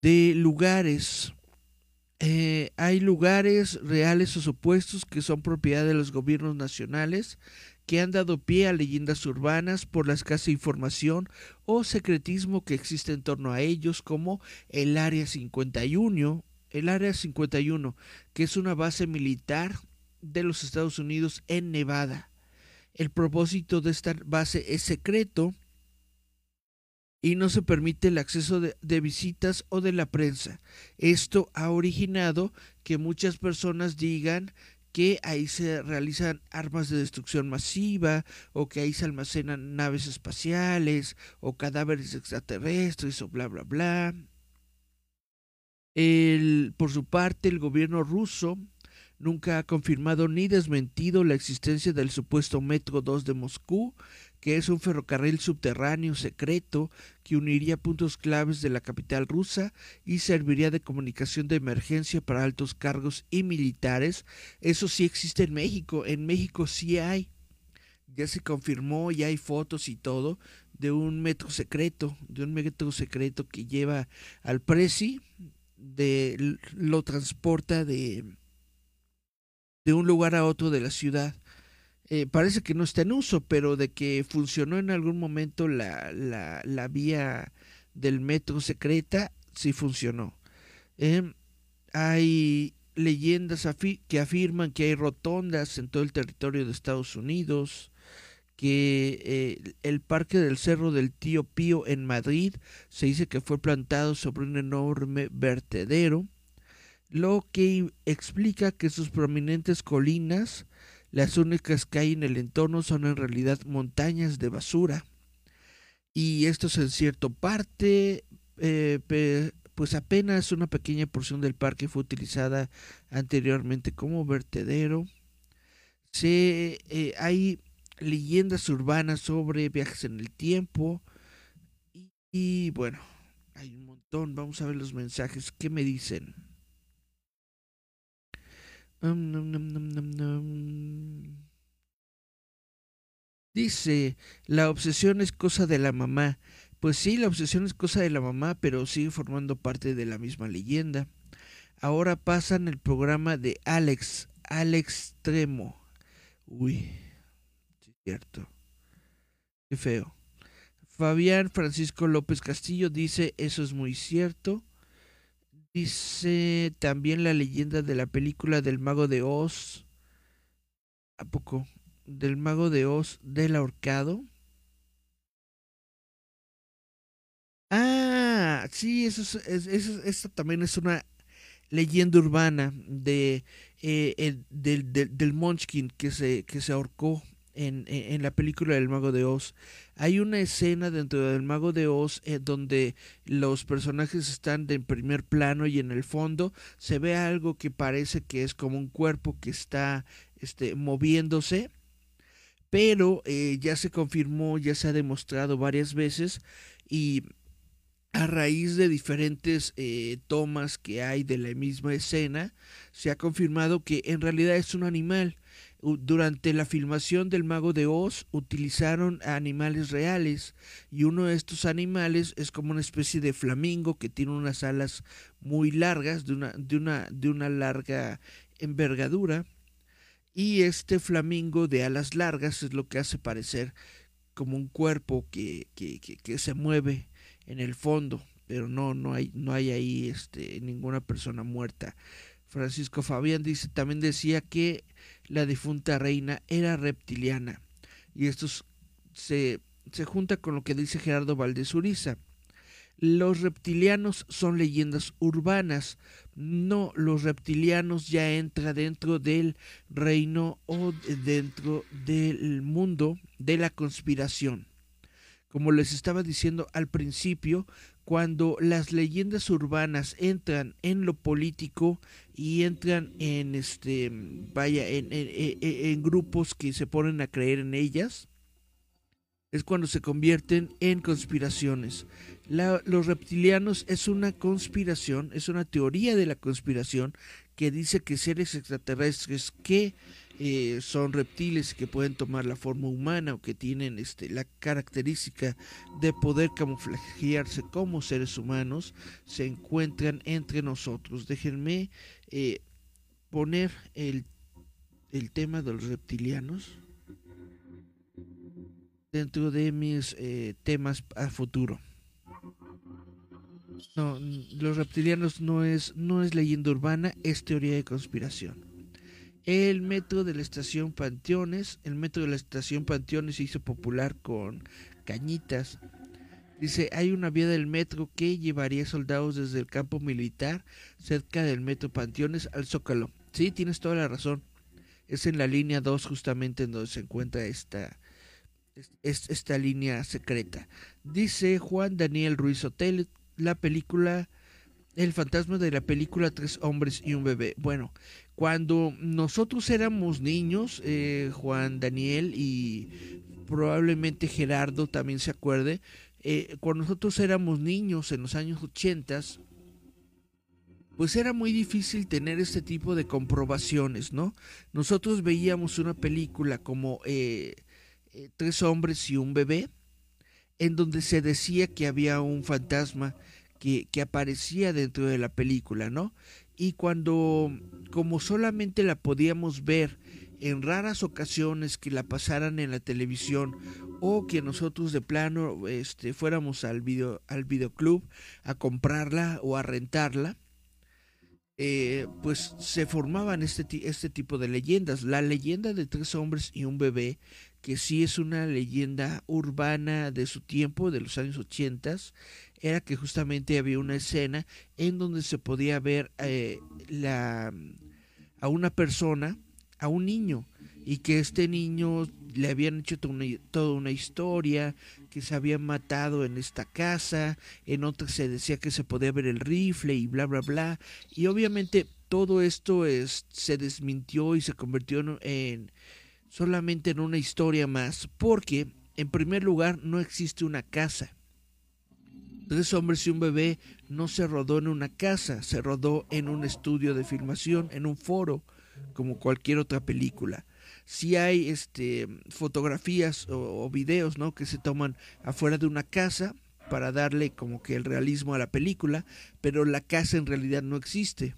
De lugares eh, hay lugares reales o supuestos que son propiedad de los gobiernos nacionales que han dado pie a leyendas urbanas por la escasa información o secretismo que existe en torno a ellos, como el Área 51, el Área 51, que es una base militar de los Estados Unidos en Nevada. El propósito de esta base es secreto y no se permite el acceso de, visitas o de la prensa. Esto ha originado que muchas personas digan que ahí se realizan armas de destrucción masiva o que ahí se almacenan naves espaciales o cadáveres extraterrestres o bla bla bla. Por su parte, el gobierno ruso nunca ha confirmado ni desmentido la existencia del supuesto Metro 2 de Moscú, que es un ferrocarril subterráneo secreto que uniría puntos claves de la capital rusa y serviría de comunicación de emergencia para altos cargos y militares. Eso sí existe en México, en México sí hay. Ya se confirmó, ya hay fotos y todo de un metro secreto, de un metro secreto que lleva al Prezi, de lo transporta de de un lugar a otro de la ciudad. Eh, parece que no está en uso, pero de que funcionó en algún momento la, la, la vía del metro secreta, sí funcionó. Eh, hay leyendas que afirman que hay rotondas en todo el territorio de Estados Unidos, que eh, el parque del Cerro del Tío Pío en Madrid se dice que fue plantado sobre un enorme vertedero lo que explica que sus prominentes colinas, las únicas que hay en el entorno, son en realidad montañas de basura. Y esto es en cierta parte, eh, pues apenas una pequeña porción del parque fue utilizada anteriormente como vertedero. Se, eh, hay leyendas urbanas sobre viajes en el tiempo. y bueno, hay un montón. Vamos a ver los mensajes. ¿Qué me dicen? Dice, la obsesión es cosa de la mamá. Pues sí, la obsesión es cosa de la mamá, pero sigue formando parte de la misma leyenda. Ahora pasan el programa de Alex, Alex Tremo. Uy, cierto. Qué feo. Fabián Francisco López Castillo dice, eso es muy cierto. Dice también la leyenda de la película del mago de Oz. ¿A poco? Del mago de Oz del ahorcado. Ah, sí, eso, es, eso, también es una leyenda urbana de, eh, del, del, Munchkin que se, que se ahorcó en, la película del Mago de Oz. Hay una escena dentro del Mago de Oz eh, donde los personajes están en primer plano y en el fondo se ve algo que parece que es como un cuerpo que está este, moviéndose, pero eh, ya se confirmó, ya se ha demostrado varias veces y a raíz de diferentes eh, tomas que hay de la misma escena, se ha confirmado que en realidad es un animal durante la filmación del Mago de Oz utilizaron animales reales y uno de estos animales es como una especie de flamingo que tiene unas alas muy largas, de una, de una, de una larga envergadura y este flamingo de alas largas es lo que hace parecer como un cuerpo que, que, que, se mueve en el fondo, pero no, no hay, no hay ahí este, ninguna persona muerta. Francisco Fabián dice, también decía que la difunta reina era reptiliana. Y esto se, se junta con lo que dice Gerardo Valdés Uriza. Los reptilianos son leyendas urbanas. No, los reptilianos ya entra dentro del reino o dentro del mundo de la conspiración. Como les estaba diciendo al principio, cuando las leyendas urbanas entran en lo político y entran en este vaya en, grupos que se ponen a creer en ellas es cuando se convierten en conspiraciones. los reptilianos es una conspiración, es una teoría de la conspiración que dice que seres extraterrestres que eh, son reptiles que pueden tomar la forma humana o que tienen este, la característica de poder camuflajearse como seres humanos, se encuentran entre nosotros. Déjenme eh, poner el, el, tema de los reptilianos dentro de mis eh, temas a futuro. No, los reptilianos no es, no es leyenda urbana, es teoría de conspiración. El metro de la estación Panteones, el metro de la estación Panteones se hizo popular con cañitas. Dice, hay una vía del metro que llevaría soldados desde el campo militar cerca del metro Panteones al Zócalo. Sí, tienes toda la razón. Es en la línea 2 justamente en donde se encuentra esta, esta línea secreta. Dice Juan Daniel Ruiz Hotel, la película, el fantasma de la película Tres hombres y un bebé. Bueno, Cuando nosotros éramos niños, eh, Juan Daniel y probablemente Gerardo también se acuerde, eh, cuando nosotros éramos niños en los años 80, pues era muy difícil tener este tipo de comprobaciones, ¿no? Nosotros veíamos una película como eh, eh, Tres hombres y un bebé, en donde se decía que había un fantasma que, que aparecía dentro de la película, ¿no? Y cuando, como solamente la podíamos ver en raras ocasiones que la pasaran en la televisión o que nosotros de plano este, fuéramos al video al videoclub a comprarla o a rentarla eh, pues se formaban este, este tipo de leyendas. La leyenda de tres hombres y un bebé, que sí es una leyenda urbana de su tiempo, de los años ochentas, era que justamente había una escena en donde se podía ver eh, la, a una persona, a un niño, y que este niño le habían hecho toda una, historia, que se habían matado en esta casa, en otra se decía que se podía ver el rifle y bla, bla, bla. Y obviamente todo esto es, se desmintió y se convirtió en, solamente en una historia más, porque en primer lugar no existe una casa. Tres hombres y un bebé no se rodó en una casa, se rodó en un estudio de filmación, en un foro, como cualquier otra película si hay este, fotografías o, videos ¿no? que se toman afuera de una casa para darle como que el realismo a la película, pero la casa en realidad no existe.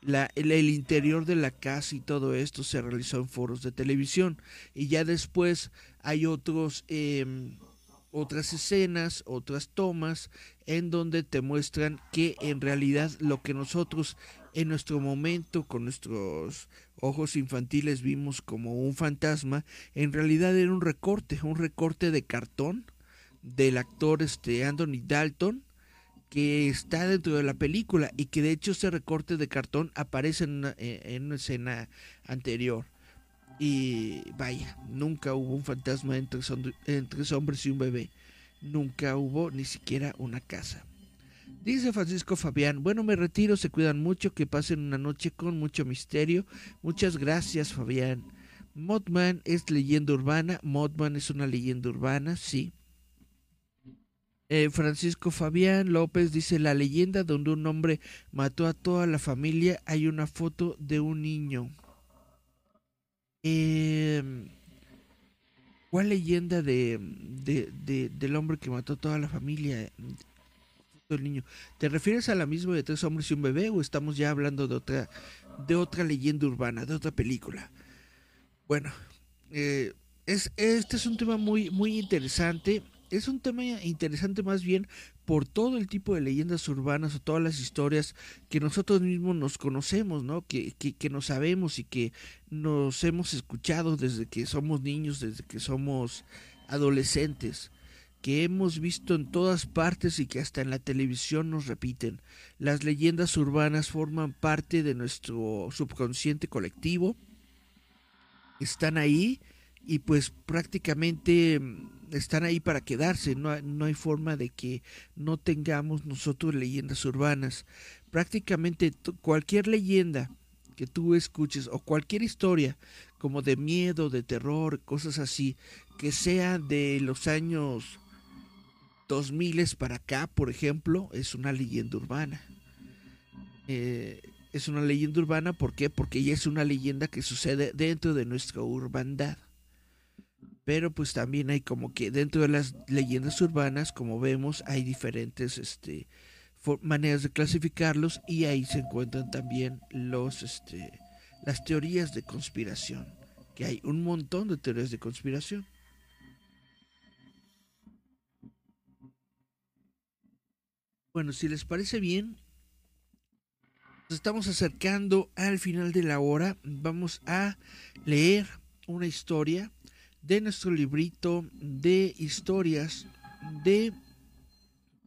La, el, interior de la casa y todo esto se realizó en foros de televisión y ya después hay otros em, otras escenas, otras tomas en donde te muestran que en realidad lo que nosotros en nuestro momento con nuestros ojos infantiles vimos como un fantasma, en realidad era un recorte, un recorte de cartón del actor este Anthony Dalton que está dentro de la película y que de hecho ese recorte de cartón aparece en una, en una escena anterior. Y vaya, nunca hubo un fantasma entre, hombres y un bebé. Nunca hubo ni siquiera una casa. Dice Francisco Fabián, bueno, me retiro, se cuidan mucho, que pasen una noche con mucho misterio. Muchas gracias, Fabián. Mothman es leyenda urbana, Mothman es una leyenda urbana, sí. Eh, Francisco Fabián López dice, la leyenda donde un hombre mató a toda la familia, hay una foto de un niño. Em, ¿Cuál leyenda de, de, del hombre que mató a toda la familia? el niño. ¿Te refieres a la misma de tres hombres y un bebé o estamos ya hablando de otra, de otra leyenda urbana, de otra película? Bueno, eh, es, este es un tema muy, muy interesante. Es un tema interesante más bien por todo el tipo de leyendas urbanas o todas las historias que nosotros mismos nos conocemos, ¿no? Que, que, que nos sabemos y que nos hemos escuchado desde que somos niños, desde que somos adolescentes que hemos visto en todas partes y que hasta en la televisión nos repiten. Las leyendas urbanas forman parte de nuestro subconsciente colectivo, están ahí y pues prácticamente están ahí para quedarse, no, no hay forma de que no tengamos nosotros leyendas urbanas. Prácticamente cualquier leyenda que tú escuches o cualquier historia como de miedo, de terror, cosas así, que sea de los años 2000 para acá, por ejemplo, es una leyenda urbana. Eh, es una leyenda urbana, ¿por qué? Porque ya es una leyenda que sucede dentro de nuestra urbandad. Pero pues también hay como que dentro de las leyendas urbanas, como vemos, hay diferentes este, maneras de clasificarlos y ahí se encuentran también los, este, las teorías de conspiración, que hay un montón de teorías de conspiración. Bueno, si les parece bien, nos estamos acercando al final de la hora. Vamos a leer una historia de nuestro librito de historias de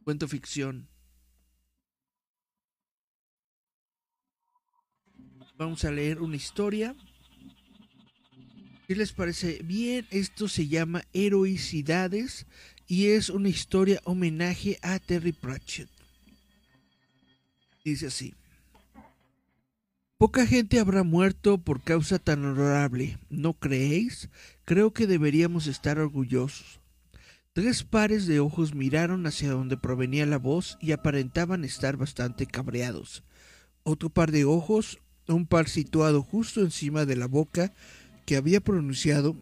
cuento ficción. Vamos a leer una historia. Si les parece bien, esto se llama Heroicidades y es una historia homenaje a Terry Pratchett. Dice así. Poca gente habrá muerto por causa tan honorable, ¿no creéis? Creo que deberíamos estar orgullosos. Tres pares de ojos miraron hacia donde provenía la voz y aparentaban estar bastante cabreados. Otro par de ojos, un par situado justo encima de la boca que había pronunciado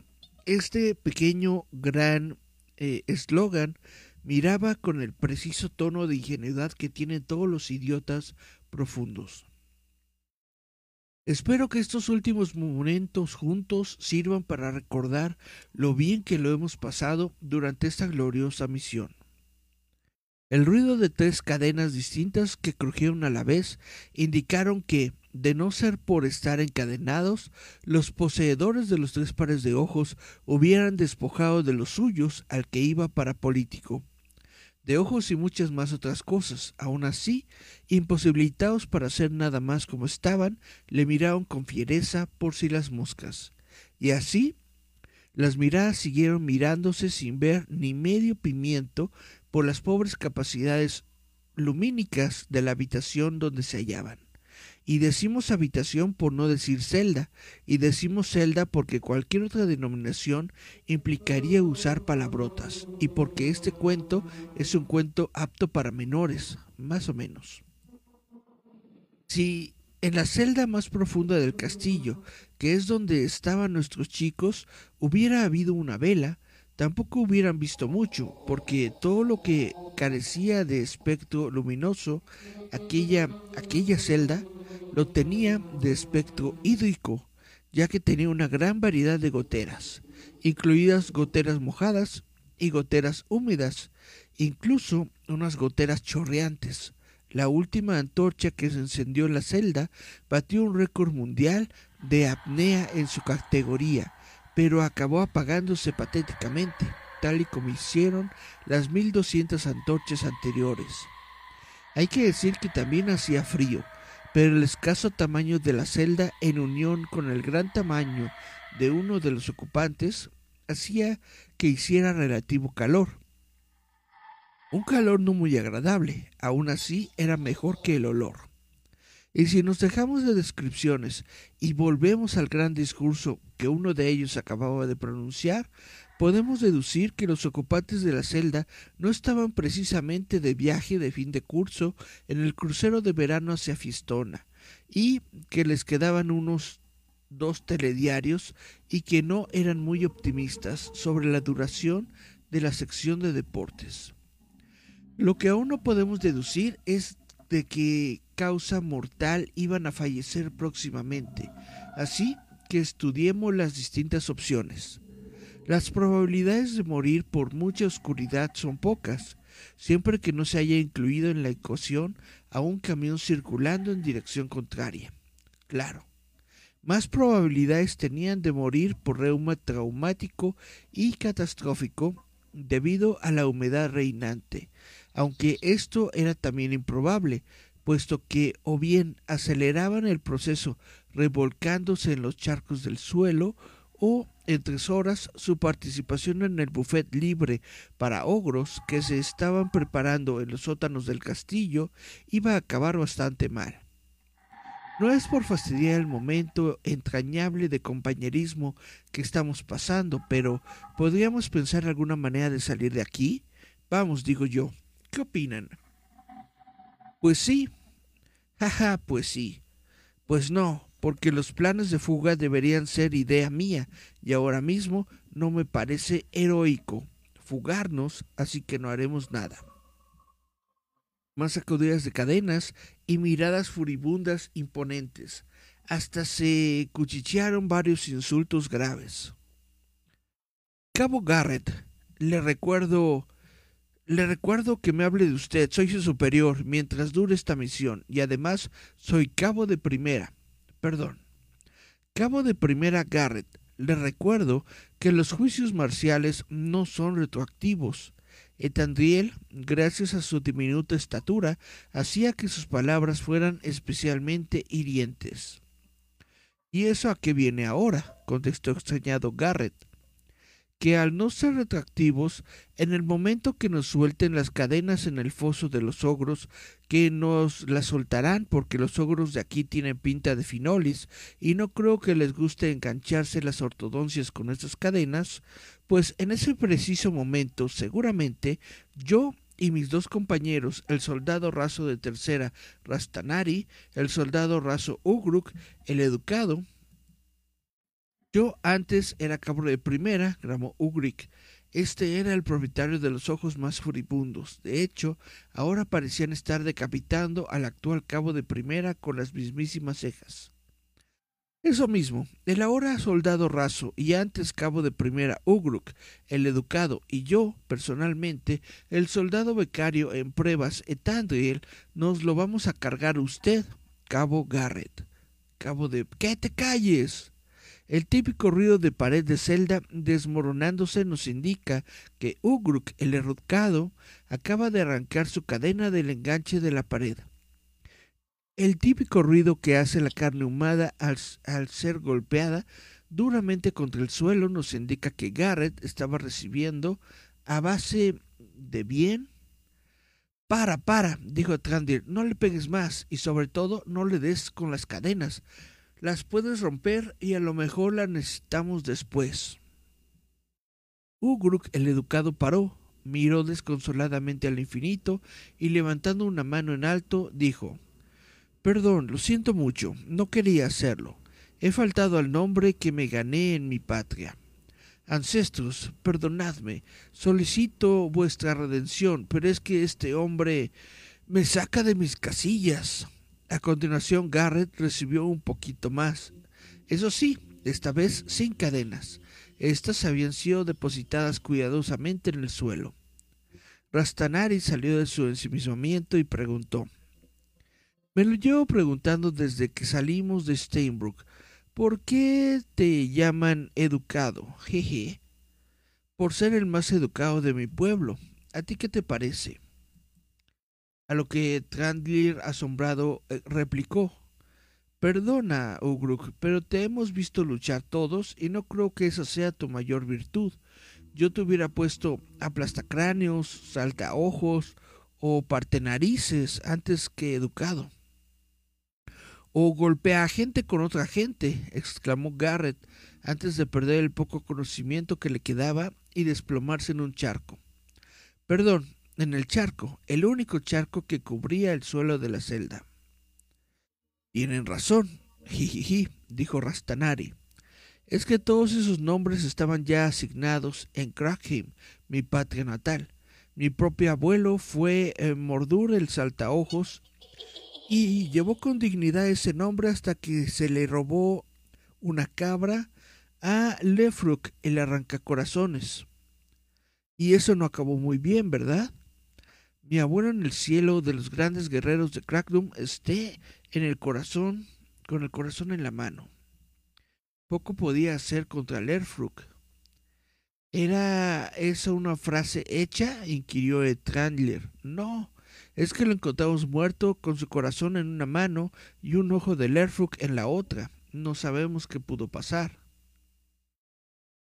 este pequeño gran eh, eslogan, miraba con el preciso tono de ingenuidad que tienen todos los idiotas profundos. Espero que estos últimos momentos juntos sirvan para recordar lo bien que lo hemos pasado durante esta gloriosa misión. El ruido de tres cadenas distintas que crujieron a la vez indicaron que, de no ser por estar encadenados, los poseedores de los tres pares de ojos hubieran despojado de los suyos al que iba para político de ojos y muchas más otras cosas. Aun así, imposibilitados para hacer nada más como estaban, le miraron con fiereza por si las moscas. Y así, las miradas siguieron mirándose sin ver ni medio pimiento por las pobres capacidades lumínicas de la habitación donde se hallaban. Y decimos habitación por no decir celda, y decimos celda porque cualquier otra denominación implicaría usar palabrotas, y porque este cuento es un cuento apto para menores, más o menos. Si en la celda más profunda del castillo, que es donde estaban nuestros chicos, hubiera habido una vela, tampoco hubieran visto mucho, porque todo lo que carecía de espectro luminoso, aquella, aquella celda, lo tenía de espectro hídrico, ya que tenía una gran variedad de goteras, incluidas goteras mojadas y goteras húmedas, incluso unas goteras chorreantes. La última antorcha que se encendió en la celda batió un récord mundial de apnea en su categoría, pero acabó apagándose patéticamente, tal y como hicieron las 1200 antorchas anteriores. Hay que decir que también hacía frío, pero el escaso tamaño de la celda en unión con el gran tamaño de uno de los ocupantes hacía que hiciera relativo calor. Un calor no muy agradable, aún así era mejor que el olor. Y si nos dejamos de descripciones y volvemos al gran discurso que uno de ellos acababa de pronunciar, podemos deducir que los ocupantes de la celda no estaban precisamente de viaje de fin de curso en el crucero de verano hacia Fistona, y que les quedaban unos dos telediarios y que no eran muy optimistas sobre la duración de la sección de deportes. Lo que aún no podemos deducir es de qué causa mortal iban a fallecer próximamente, así que estudiemos las distintas opciones. Las probabilidades de morir por mucha oscuridad son pocas, siempre que no se haya incluido en la ecuación a un camión circulando en dirección contraria. Claro, más probabilidades tenían de morir por reuma traumático y catastrófico debido a la humedad reinante, aunque esto era también improbable, puesto que o bien aceleraban el proceso revolcándose en los charcos del suelo o en tres horas su participación en el buffet libre para ogros que se estaban preparando en los sótanos del castillo iba a acabar bastante mal. No es por fastidiar el momento entrañable de compañerismo que estamos pasando, pero ¿podríamos pensar alguna manera de salir de aquí? Vamos, digo yo. ¿Qué opinan? Pues sí. Jaja, pues sí. Pues no, porque los planes de fuga deberían ser idea mía y ahora mismo no me parece heroico fugarnos, así que no haremos nada. Más sacudidas de cadenas y miradas furibundas imponentes. Hasta se cuchichearon varios insultos graves. Cabo Garrett, le recuerdo le recuerdo que me hable de usted, soy su superior mientras dure esta misión y además soy cabo de primera. Perdón. Cabo de primera Garrett, le recuerdo que los juicios marciales no son retroactivos. Etandriel, gracias a su diminuta estatura, hacía que sus palabras fueran especialmente hirientes. ¿Y eso a qué viene ahora? contestó extrañado Garrett. Que al no ser retractivos, en el momento que nos suelten las cadenas en el foso de los ogros, que nos las soltarán porque los ogros de aquí tienen pinta de finolis y no creo que les guste engancharse las ortodoncias con estas cadenas, pues en ese preciso momento seguramente yo y mis dos compañeros, el soldado raso de tercera Rastanari, el soldado raso Ugruk, el educado, yo antes era cabo de primera, gramó Ugrik. Este era el propietario de los ojos más furibundos. De hecho, ahora parecían estar decapitando al actual cabo de primera con las mismísimas cejas. Eso mismo, el ahora soldado raso y antes cabo de primera Ugruk, el educado, y yo, personalmente, el soldado becario en pruebas Etandriel, nos lo vamos a cargar usted, cabo Garrett. Cabo de... ¡Que te calles! El típico ruido de pared de celda desmoronándose nos indica que Ugruk, el errocado, acaba de arrancar su cadena del enganche de la pared. El típico ruido que hace la carne humada al, al, ser golpeada duramente contra el suelo nos indica que Garrett estaba recibiendo a base de bien. Para, para, dijo Trandir, no le pegues más y sobre todo no le des con las cadenas las puedes romper y a lo mejor las necesitamos después. Ugruk el educado paró, miró desconsoladamente al infinito y levantando una mano en alto dijo Perdón, lo siento mucho, no quería hacerlo. He faltado al nombre que me gané en mi patria. Ancestros, perdonadme, solicito vuestra redención, pero es que este hombre me saca de mis casillas. A continuación, Garrett recibió un poquito más. Eso sí, esta vez sin cadenas. Estas habían sido depositadas cuidadosamente en el suelo. Rastanari salió de su ensimismamiento y preguntó. Me lo llevo preguntando desde que salimos de Steinbrook. ¿Por qué te llaman educado? Jeje. Por ser el más educado de mi pueblo. ¿A ti qué te parece? A lo que Trandlir, asombrado, eh, replicó Perdona, Ugruk, pero te hemos visto luchar todos y no creo que esa sea tu mayor virtud. Yo te hubiera puesto aplastacráneos, saltaojos o partenarices antes que educado. O golpea a gente con otra gente, exclamó Garrett antes de perder el poco conocimiento que le quedaba y desplomarse en un charco. Perdón, en el charco, el único charco que cubría el suelo de la celda. Tienen razón, jijiji, dijo Rastanari. Es que todos esos nombres estaban ya asignados en Crackheim, mi patria natal. Mi propio abuelo fue eh, Mordur el Saltaojos y llevó con dignidad ese nombre hasta que se le robó una cabra a Lefruk el arrancacorazones. Y eso no acabó muy bien, ¿verdad? Mi abuelo en el cielo de los grandes guerreros de Crackdoom esté en el corazón, con el corazón en la mano. Poco podía hacer contra Lerfruk. ¿Era esa una frase hecha? inquirió Trandler. No, es que lo encontramos muerto con su corazón en una mano y un ojo de Lerfruk en la otra. No sabemos qué pudo pasar.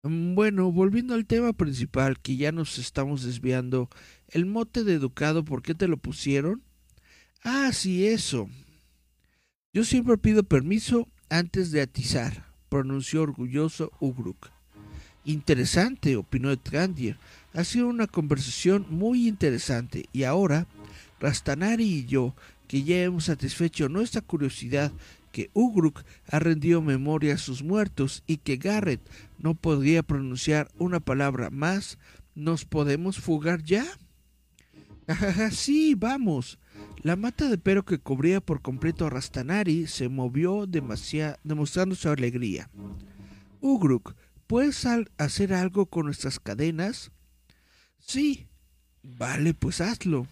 Mm, bueno, volviendo al tema principal, que ya nos estamos desviando, el mote de educado, ¿por qué te lo pusieron? Ah, sí, eso. Yo siempre pido permiso antes de atizar, pronunció orgulloso Ugruk. Interesante, opinó Trandier. Ha sido una conversación muy interesante y ahora, Rastanari y yo, que ya hemos satisfecho nuestra curiosidad que Ugruk ha rendido memoria a sus muertos y que Garrett no podría pronunciar una palabra más, ¿nos podemos fugar ya? Sí, vamos. La mata de pelo que cubría por completo a Rastanari se movió demostrando su alegría. Ugruk, ¿puedes hacer algo con nuestras cadenas? Sí. Vale, pues hazlo.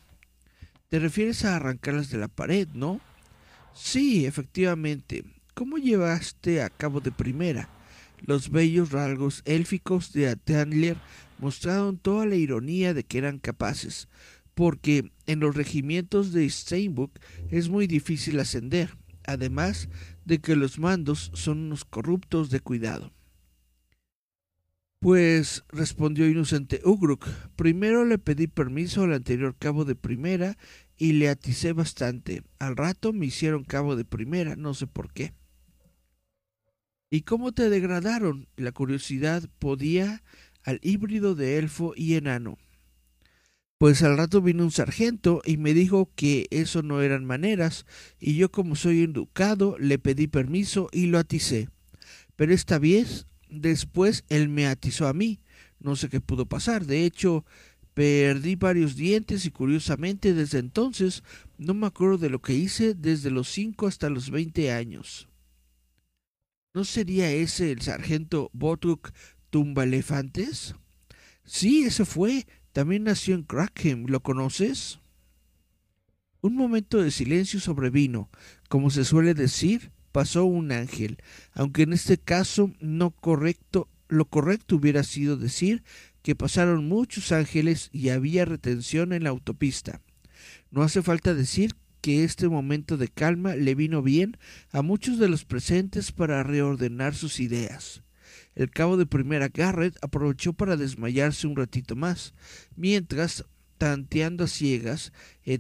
Te refieres a arrancarlas de la pared, ¿no? Sí, efectivamente. ¿Cómo llevaste a cabo de primera? Los bellos rasgos élficos de Atandler mostraron toda la ironía de que eran capaces, porque en los regimientos de Steinbuck es muy difícil ascender, además de que los mandos son unos corruptos de cuidado. Pues respondió inocente Ugruk. Primero le pedí permiso al anterior cabo de primera y le aticé bastante. Al rato me hicieron cabo de primera, no sé por qué. ¿Y cómo te degradaron? La curiosidad podía al híbrido de elfo y enano. Pues al rato vino un sargento y me dijo que eso no eran maneras, y yo como soy educado le pedí permiso y lo aticé. Pero esta vez después él me atizó a mí. No sé qué pudo pasar. De hecho, perdí varios dientes y curiosamente desde entonces no me acuerdo de lo que hice desde los cinco hasta los veinte años. ¿No sería ese el sargento Botruk Tumbalefantes? Sí, ese fue. También nació en Crackham. ¿Lo conoces? Un momento de silencio sobrevino. Como se suele decir, pasó un ángel, aunque en este caso no correcto, lo correcto hubiera sido decir que pasaron muchos ángeles y había retención en la autopista. No hace falta decir que este momento de calma le vino bien a muchos de los presentes para reordenar sus ideas. El cabo de primera Garrett aprovechó para desmayarse un ratito más, mientras, tanteando a ciegas,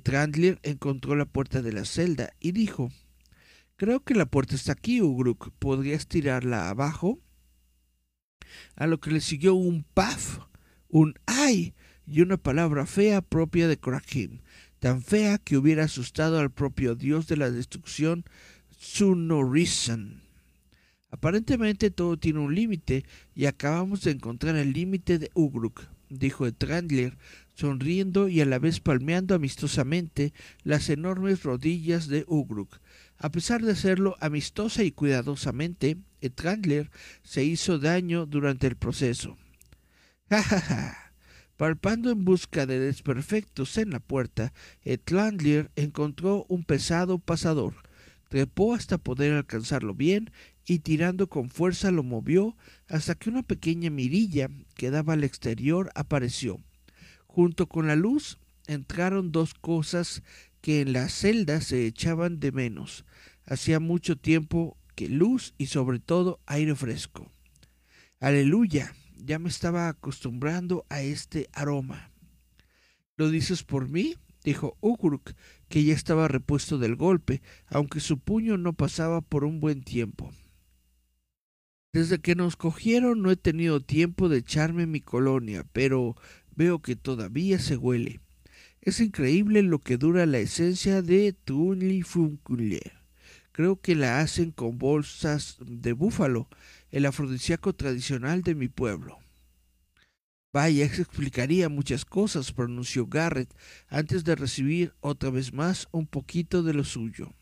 Trandler encontró la puerta de la celda y dijo Creo que la puerta está aquí, Ugruk. ¿Podrías tirarla abajo? A lo que le siguió un paf, un ay y una palabra fea propia de Krakim, tan fea que hubiera asustado al propio dios de la destrucción, Sunorisan. Aparentemente todo tiene un límite y acabamos de encontrar el límite de Ugruk, dijo Trandler, sonriendo y a la vez palmeando amistosamente las enormes rodillas de Ugruk. A pesar de hacerlo amistosa y cuidadosamente, Trandler se hizo daño durante el proceso. Ja, ja, ja. Palpando en busca de desperfectos en la puerta, Trandler encontró un pesado pasador. Trepó hasta poder alcanzarlo bien y tirando con fuerza lo movió hasta que una pequeña mirilla que daba al exterior apareció. Junto con la luz entraron dos cosas que en la celda se echaban de menos. Hacía mucho tiempo que luz y sobre todo aire fresco. Aleluya, ya me estaba acostumbrando a este aroma. ¿Lo dices por mí? dijo Ugruk, que ya estaba repuesto del golpe, aunque su puño no pasaba por un buen tiempo. Desde que nos cogieron no he tenido tiempo de echarme mi colonia, pero veo que todavía se huele. Es increíble lo que dura la esencia de Tunlifunkule. Creo que la hacen con bolsas de búfalo, el afrodisíaco tradicional de mi pueblo. Vaya, explicaría muchas cosas, pronunció Garrett antes de recibir otra vez más un poquito de lo suyo.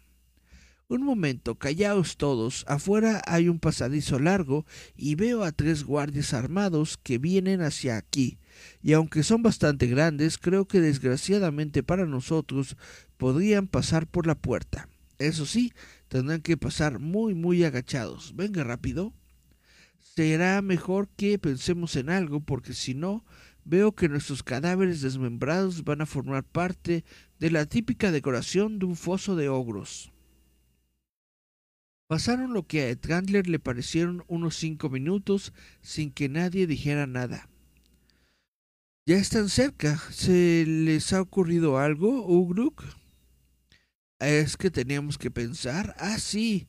Un momento, callaos todos. Afuera hay un pasadizo largo y veo a tres guardias armados que vienen hacia aquí. Y aunque son bastante grandes, creo que desgraciadamente para nosotros podrían pasar por la puerta. Eso sí, tendrán que pasar muy muy agachados. Venga rápido. Será mejor que pensemos en algo porque si no, veo que nuestros cadáveres desmembrados van a formar parte de la típica decoración de un foso de ogros. Pasaron lo que a Trandler le parecieron unos cinco minutos sin que nadie dijera nada. Ya están cerca. ¿Se les ha ocurrido algo, Ugruk? Es que teníamos que pensar. Ah, sí.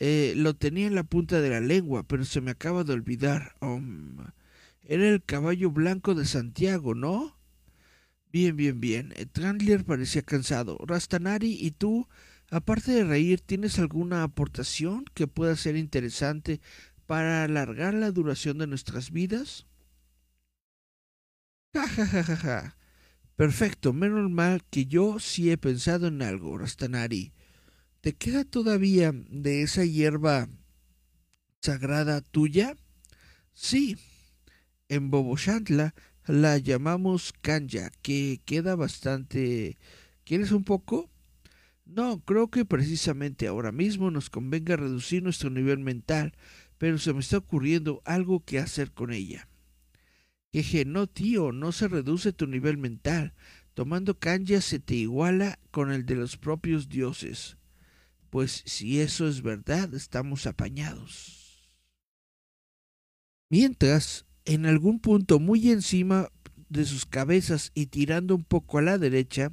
Eh, lo tenía en la punta de la lengua, pero se me acaba de olvidar. Um, era el caballo blanco de Santiago, ¿no? Bien, bien, bien. Trandler parecía cansado. Rastanari y tú Aparte de reír, ¿tienes alguna aportación que pueda ser interesante para alargar la duración de nuestras vidas? Ja, ja, ja, ja, ja. Perfecto, menos mal que yo sí he pensado en algo, Rastanari. ¿Te queda todavía de esa hierba sagrada tuya? Sí. En Boboshantla la llamamos canya, que queda bastante... ¿Quieres un poco? No, creo que precisamente ahora mismo nos convenga reducir nuestro nivel mental, pero se me está ocurriendo algo que hacer con ella. Jeje, no tío, no se reduce tu nivel mental. Tomando canya se te iguala con el de los propios dioses. Pues si eso es verdad, estamos apañados. Mientras, en algún punto muy encima de sus cabezas y tirando un poco a la derecha,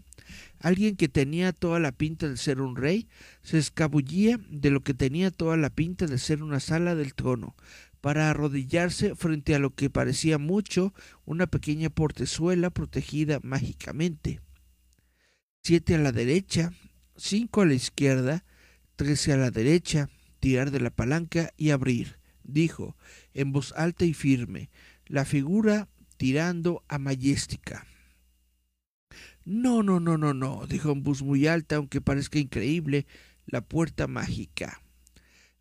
alguien que tenía toda la pinta de ser un rey se escabullía de lo que tenía toda la pinta de ser una sala del trono, para arrodillarse frente a lo que parecía mucho una pequeña portezuela protegida mágicamente. Siete a la derecha, cinco a la izquierda, trece a la derecha, tirar de la palanca y abrir, dijo, en voz alta y firme, la figura tirando a Mayéstica. No, no, no, no, no, dijo en voz muy alta, aunque parezca increíble, la puerta mágica.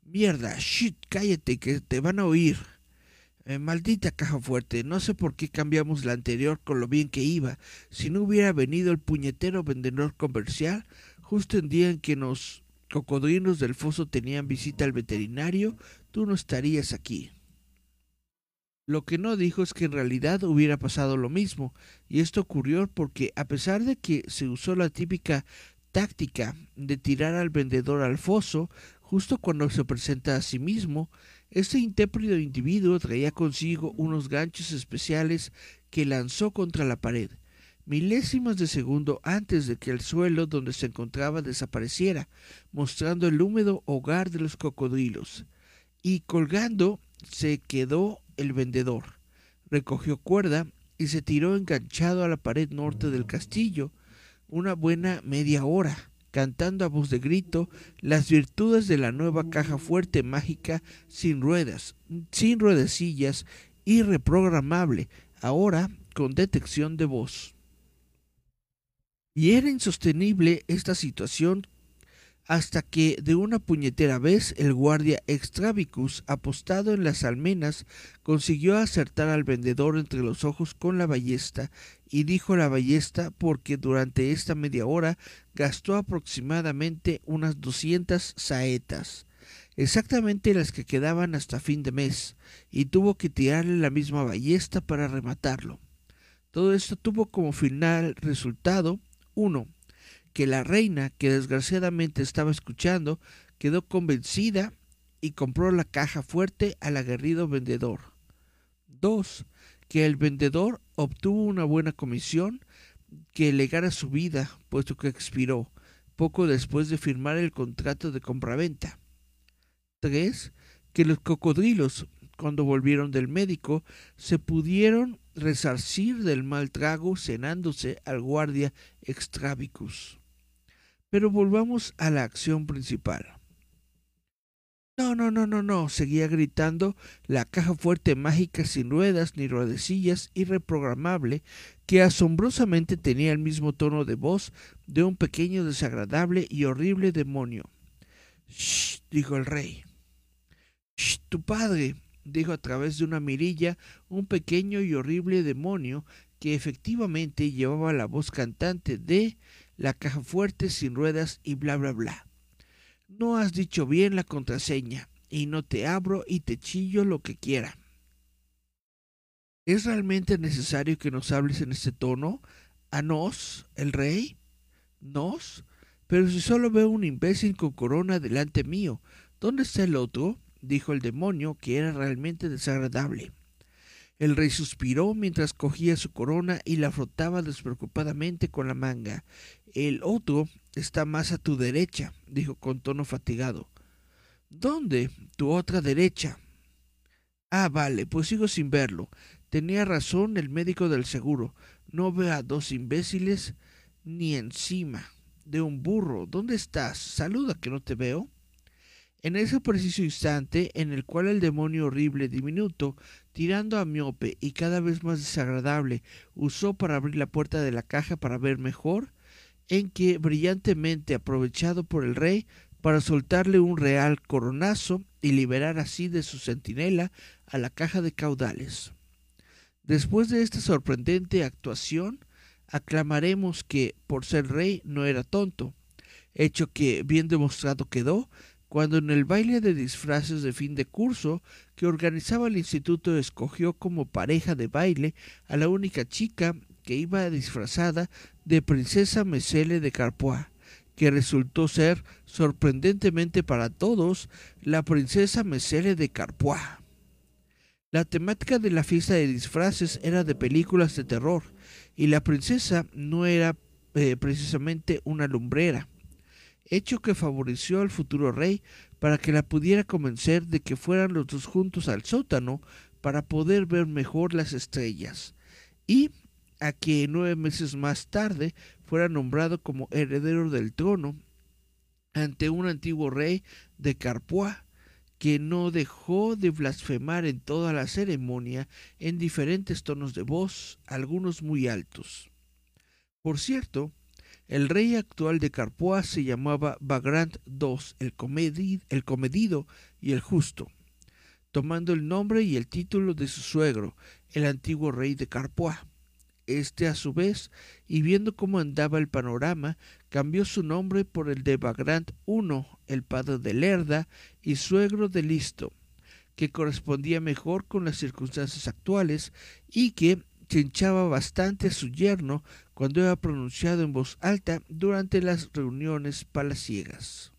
Mierda, shit, cállate, que te van a oír. Eh, maldita caja fuerte, no sé por qué cambiamos la anterior con lo bien que iba. Si no hubiera venido el puñetero vendedor comercial, justo en día en que nos cocodrilos del foso tenían visita al veterinario, tú no estarías aquí. Lo que no dijo es que en realidad hubiera pasado lo mismo, y esto ocurrió porque a pesar de que se usó la típica táctica de tirar al vendedor al foso, justo cuando se presenta a sí mismo, este intrépido individuo traía consigo unos ganchos especiales que lanzó contra la pared, milésimas de segundo antes de que el suelo donde se encontraba desapareciera, mostrando el húmedo hogar de los cocodrilos. Y colgando se quedó el vendedor. Recogió cuerda y se tiró enganchado a la pared norte del castillo una buena media hora, cantando a voz de grito las virtudes de la nueva caja fuerte mágica sin ruedas, sin ruedecillas y reprogramable, ahora con detección de voz. Y era insostenible esta situación hasta que de una puñetera vez el guardia Extravicus, apostado en las almenas, consiguió acertar al vendedor entre los ojos con la ballesta, y dijo la ballesta porque durante esta media hora gastó aproximadamente unas doscientas saetas, exactamente las que quedaban hasta fin de mes, y tuvo que tirarle la misma ballesta para rematarlo. Todo esto tuvo como final resultado uno que la reina, que desgraciadamente estaba escuchando, quedó convencida y compró la caja fuerte al aguerrido vendedor. 2. Que el vendedor obtuvo una buena comisión que legara su vida, puesto que expiró poco después de firmar el contrato de compraventa. 3. Que los cocodrilos, cuando volvieron del médico, se pudieron resarcir del mal trago cenándose al guardia extravicus. Pero volvamos a la acción principal. No, no, no, no, no, seguía gritando la caja fuerte mágica sin ruedas ni ruedecillas y reprogramable que asombrosamente tenía el mismo tono de voz de un pequeño desagradable y horrible demonio. Shh, dijo el rey. Shh, tu padre, dijo a través de una mirilla un pequeño y horrible demonio que efectivamente llevaba la voz cantante de la caja fuerte sin ruedas y bla bla bla. No has dicho bien la contraseña y no te abro y te chillo lo que quiera. ¿Es realmente necesario que nos hables en este tono? ¿A nos, el rey? ¿Nos? Pero si solo veo un imbécil con corona delante mío, ¿dónde está el otro? Dijo el demonio, que era realmente desagradable. El rey suspiró mientras cogía su corona y la frotaba despreocupadamente con la manga. El otro está más a tu derecha, dijo con tono fatigado. ¿Dónde? Tu otra derecha. Ah, vale, pues sigo sin verlo. Tenía razón el médico del seguro. No veo a dos imbéciles ni encima de un burro. ¿Dónde estás? Saluda que no te veo. En ese preciso instante en el cual el demonio horrible diminuto, tirando a miope y cada vez más desagradable, usó para abrir la puerta de la caja para ver mejor, en que, brillantemente aprovechado por el rey, para soltarle un real coronazo y liberar así de su centinela a la caja de caudales. Después de esta sorprendente actuación, aclamaremos que, por ser rey, no era tonto, hecho que bien demostrado quedó cuando en el baile de disfraces de fin de curso que organizaba el instituto escogió como pareja de baile a la única chica que iba disfrazada de princesa Mesele de Carpois, que resultó ser, sorprendentemente para todos, la princesa Mesele de Carpois. La temática de la fiesta de disfraces era de películas de terror y la princesa no era eh, precisamente una lumbrera, hecho que favoreció al futuro rey para que la pudiera convencer de que fueran los dos juntos al sótano para poder ver mejor las estrellas, y a que nueve meses más tarde fuera nombrado como heredero del trono ante un antiguo rey de Carpois, que no dejó de blasfemar en toda la ceremonia en diferentes tonos de voz, algunos muy altos. Por cierto, el rey actual de Carpois se llamaba Bagrant II, el, el comedido y el justo, tomando el nombre y el título de su suegro, el antiguo rey de Carpois. Este a su vez, y viendo cómo andaba el panorama, cambió su nombre por el de Bagrant I, el padre de Lerda y suegro de Listo, que correspondía mejor con las circunstancias actuales y que chinchaba bastante a su yerno cuando era pronunciado en voz alta durante las reuniones palaciegas.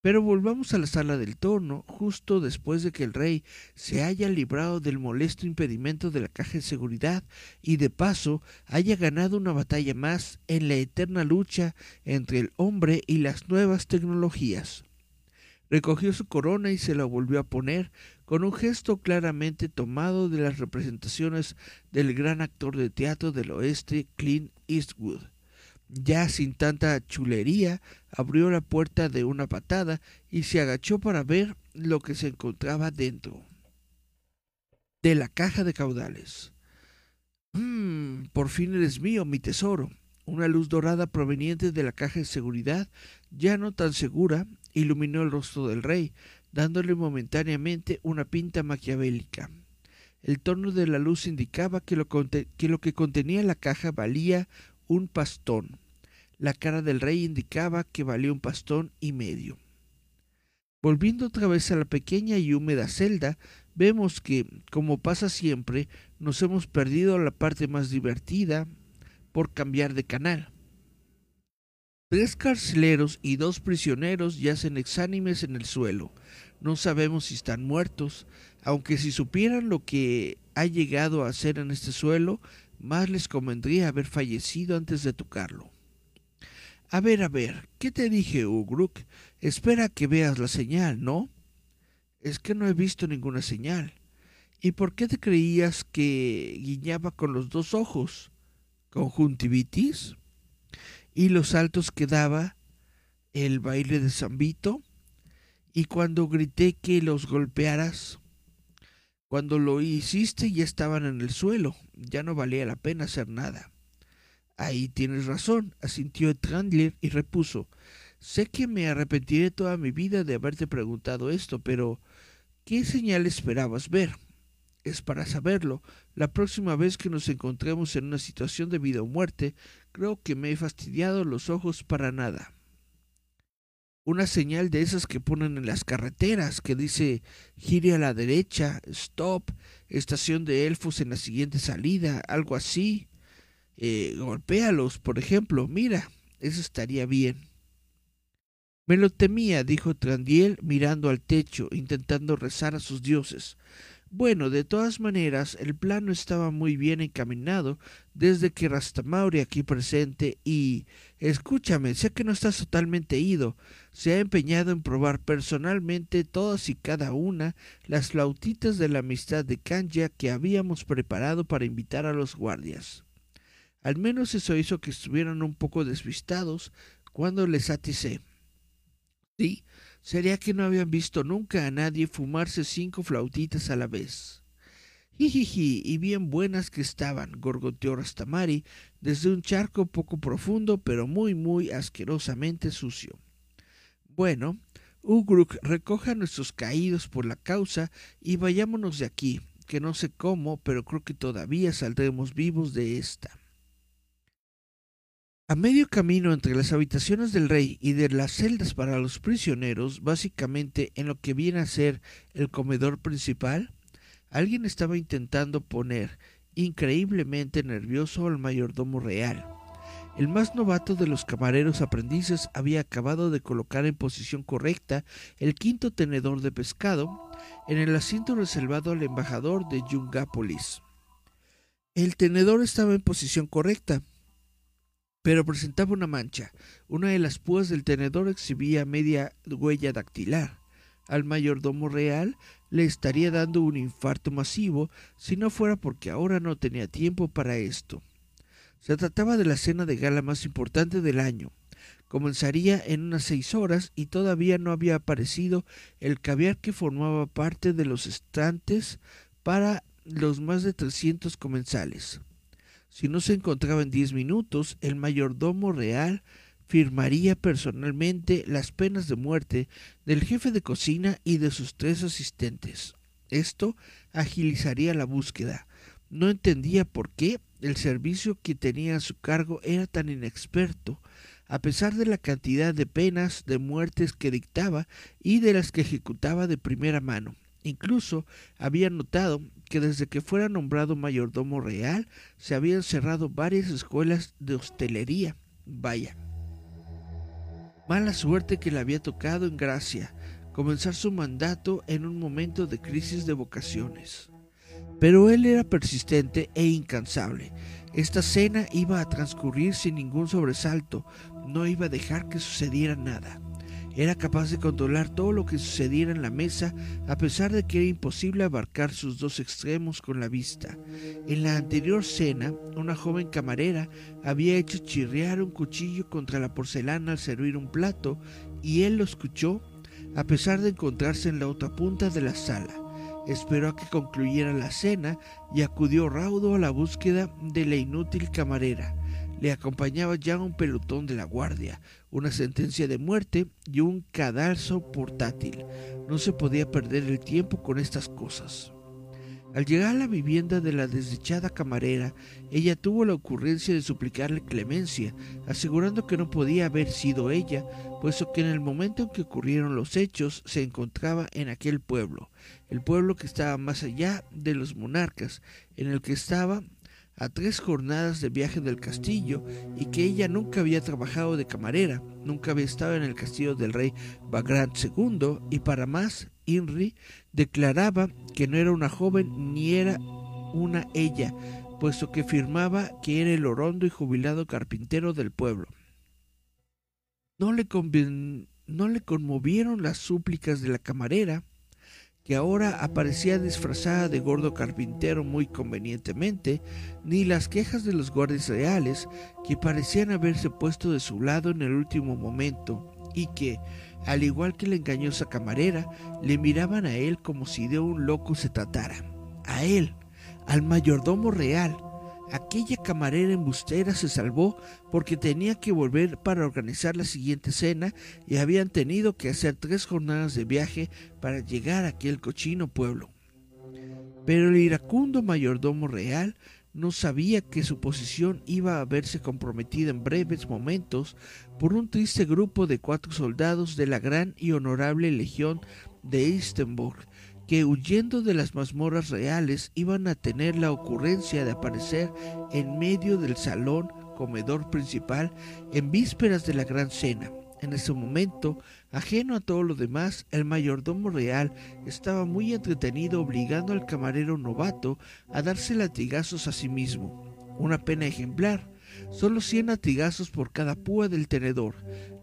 Pero volvamos a la sala del torno, justo después de que el rey se haya librado del molesto impedimento de la caja de seguridad y de paso haya ganado una batalla más en la eterna lucha entre el hombre y las nuevas tecnologías. Recogió su corona y se la volvió a poner con un gesto claramente tomado de las representaciones del gran actor de teatro del oeste Clint Eastwood ya sin tanta chulería, abrió la puerta de una patada y se agachó para ver lo que se encontraba dentro de la caja de caudales. Mmm, por fin eres mío, mi tesoro. Una luz dorada proveniente de la caja de seguridad, ya no tan segura, iluminó el rostro del rey, dándole momentáneamente una pinta maquiavélica. El tono de la luz indicaba que lo, que, contenía la caja valía un pastón. La cara del rey indicaba que valía un pastón y medio. Volviendo otra vez a la pequeña y húmeda celda, vemos que, como pasa siempre, nos hemos perdido la parte más divertida por cambiar de canal. Tres carceleros y dos prisioneros yacen exánimes en el suelo. No sabemos si están muertos, aunque si supieran lo que ha llegado a hacer en este suelo, más les convendría haber fallecido antes de tocarlo. A ver, a ver, ¿qué te dije, Ugruk? Espera que veas la señal, ¿no? Es que no he visto ninguna señal. ¿Y por qué te creías que guiñaba con los dos ojos? ¿Conjuntivitis? ¿Y los saltos que daba el baile de Zambito? ¿Y cuando grité que los golpearas? Cuando lo hiciste ya estaban en el suelo, ya no valía la pena hacer nada. Ahí tienes razón, asintió Trandler y repuso. Sé que me arrepentiré toda mi vida de haberte preguntado esto, pero ¿qué señal esperabas ver? Es para saberlo. La próxima vez que nos encontremos en una situación de vida o muerte, creo que me he fastidiado los ojos para nada una señal de esas que ponen en las carreteras que dice gire a la derecha, stop, estación de elfos en la siguiente salida, algo así. Eh, golpéalos, por ejemplo, mira, eso estaría bien. Me lo temía, dijo Trandiel mirando al techo, intentando rezar a sus dioses. Bueno, de todas maneras, el plano estaba muy bien encaminado desde que Rastamauri aquí presente y... Escúchame, sé que no estás totalmente ido. Se ha empeñado en probar personalmente todas y cada una las flautitas de la amistad de Kanja que habíamos preparado para invitar a los guardias. Al menos eso hizo que estuvieran un poco desvistados cuando les aticé. Sí, Sería que no habían visto nunca a nadie fumarse cinco flautitas a la vez. Jijiji, y bien buenas que estaban, gorgoteó Rastamari desde un charco poco profundo, pero muy, muy asquerosamente sucio. Bueno, Ugruk, recoja nuestros caídos por la causa y vayámonos de aquí, que no sé cómo, pero creo que todavía saldremos vivos de esta. A medio camino entre las habitaciones del rey y de las celdas para los prisioneros, básicamente en lo que viene a ser el comedor principal, alguien estaba intentando poner increíblemente nervioso al mayordomo real. El más novato de los camareros aprendices había acabado de colocar en posición correcta el quinto tenedor de pescado en el asiento reservado al embajador de Yungápolis. El tenedor estaba en posición correcta, pero presentaba una mancha. Una de las púas del tenedor exhibía media huella dactilar. Al mayordomo real le estaría dando un infarto masivo si no fuera porque ahora no tenía tiempo para esto. Se trataba de la cena de gala más importante del año. Comenzaría en unas seis horas y todavía no había aparecido el caviar que formaba parte de los estantes para los más de trescientos comensales. Si no se encontraba en diez minutos, el mayordomo real firmaría personalmente las penas de muerte del jefe de cocina y de sus tres asistentes. Esto agilizaría la búsqueda. No entendía por qué el servicio que tenía a su cargo era tan inexperto, a pesar de la cantidad de penas de muertes que dictaba y de las que ejecutaba de primera mano. Incluso había notado que desde que fuera nombrado mayordomo real se habían cerrado varias escuelas de hostelería. Vaya. Mala suerte que le había tocado en Gracia comenzar su mandato en un momento de crisis de vocaciones. Pero él era persistente e incansable. Esta cena iba a transcurrir sin ningún sobresalto, no iba a dejar que sucediera nada. Era capaz de controlar todo lo que sucediera en la mesa a pesar de que era imposible abarcar sus dos extremos con la vista. En la anterior cena, una joven camarera había hecho chirriar un cuchillo contra la porcelana al servir un plato y él lo escuchó a pesar de encontrarse en la otra punta de la sala esperó a que concluyera la cena y acudió raudo a la búsqueda de la inútil camarera. Le acompañaba ya un pelotón de la guardia, una sentencia de muerte y un cadalso portátil. No se podía perder el tiempo con estas cosas. Al llegar a la vivienda de la desdichada camarera, ella tuvo la ocurrencia de suplicarle clemencia, asegurando que no podía haber sido ella, puesto que en el momento en que ocurrieron los hechos se encontraba en aquel pueblo, el pueblo que estaba más allá de los monarcas, en el que estaba a tres jornadas de viaje del castillo y que ella nunca había trabajado de camarera, nunca había estado en el castillo del rey Bagrant II y para más, Inri declaraba que no era una joven ni era una ella, puesto que afirmaba que era el orondo y jubilado carpintero del pueblo. No le, no le conmovieron las súplicas de la camarera, que ahora aparecía disfrazada de gordo carpintero muy convenientemente, ni las quejas de los guardias reales, que parecían haberse puesto de su lado en el último momento, y que, al igual que la engañosa camarera, le miraban a él como si de un loco se tratara. A él, al mayordomo real, Aquella camarera embustera se salvó porque tenía que volver para organizar la siguiente cena y habían tenido que hacer tres jornadas de viaje para llegar a aquel cochino pueblo. Pero el iracundo mayordomo real no sabía que su posición iba a verse comprometida en breves momentos por un triste grupo de cuatro soldados de la gran y honorable legión de Istenburg que huyendo de las mazmorras reales iban a tener la ocurrencia de aparecer en medio del salón comedor principal en vísperas de la gran cena. En ese momento, ajeno a todo lo demás, el mayordomo real estaba muy entretenido obligando al camarero novato a darse latigazos a sí mismo. Una pena ejemplar, solo cien latigazos por cada púa del tenedor.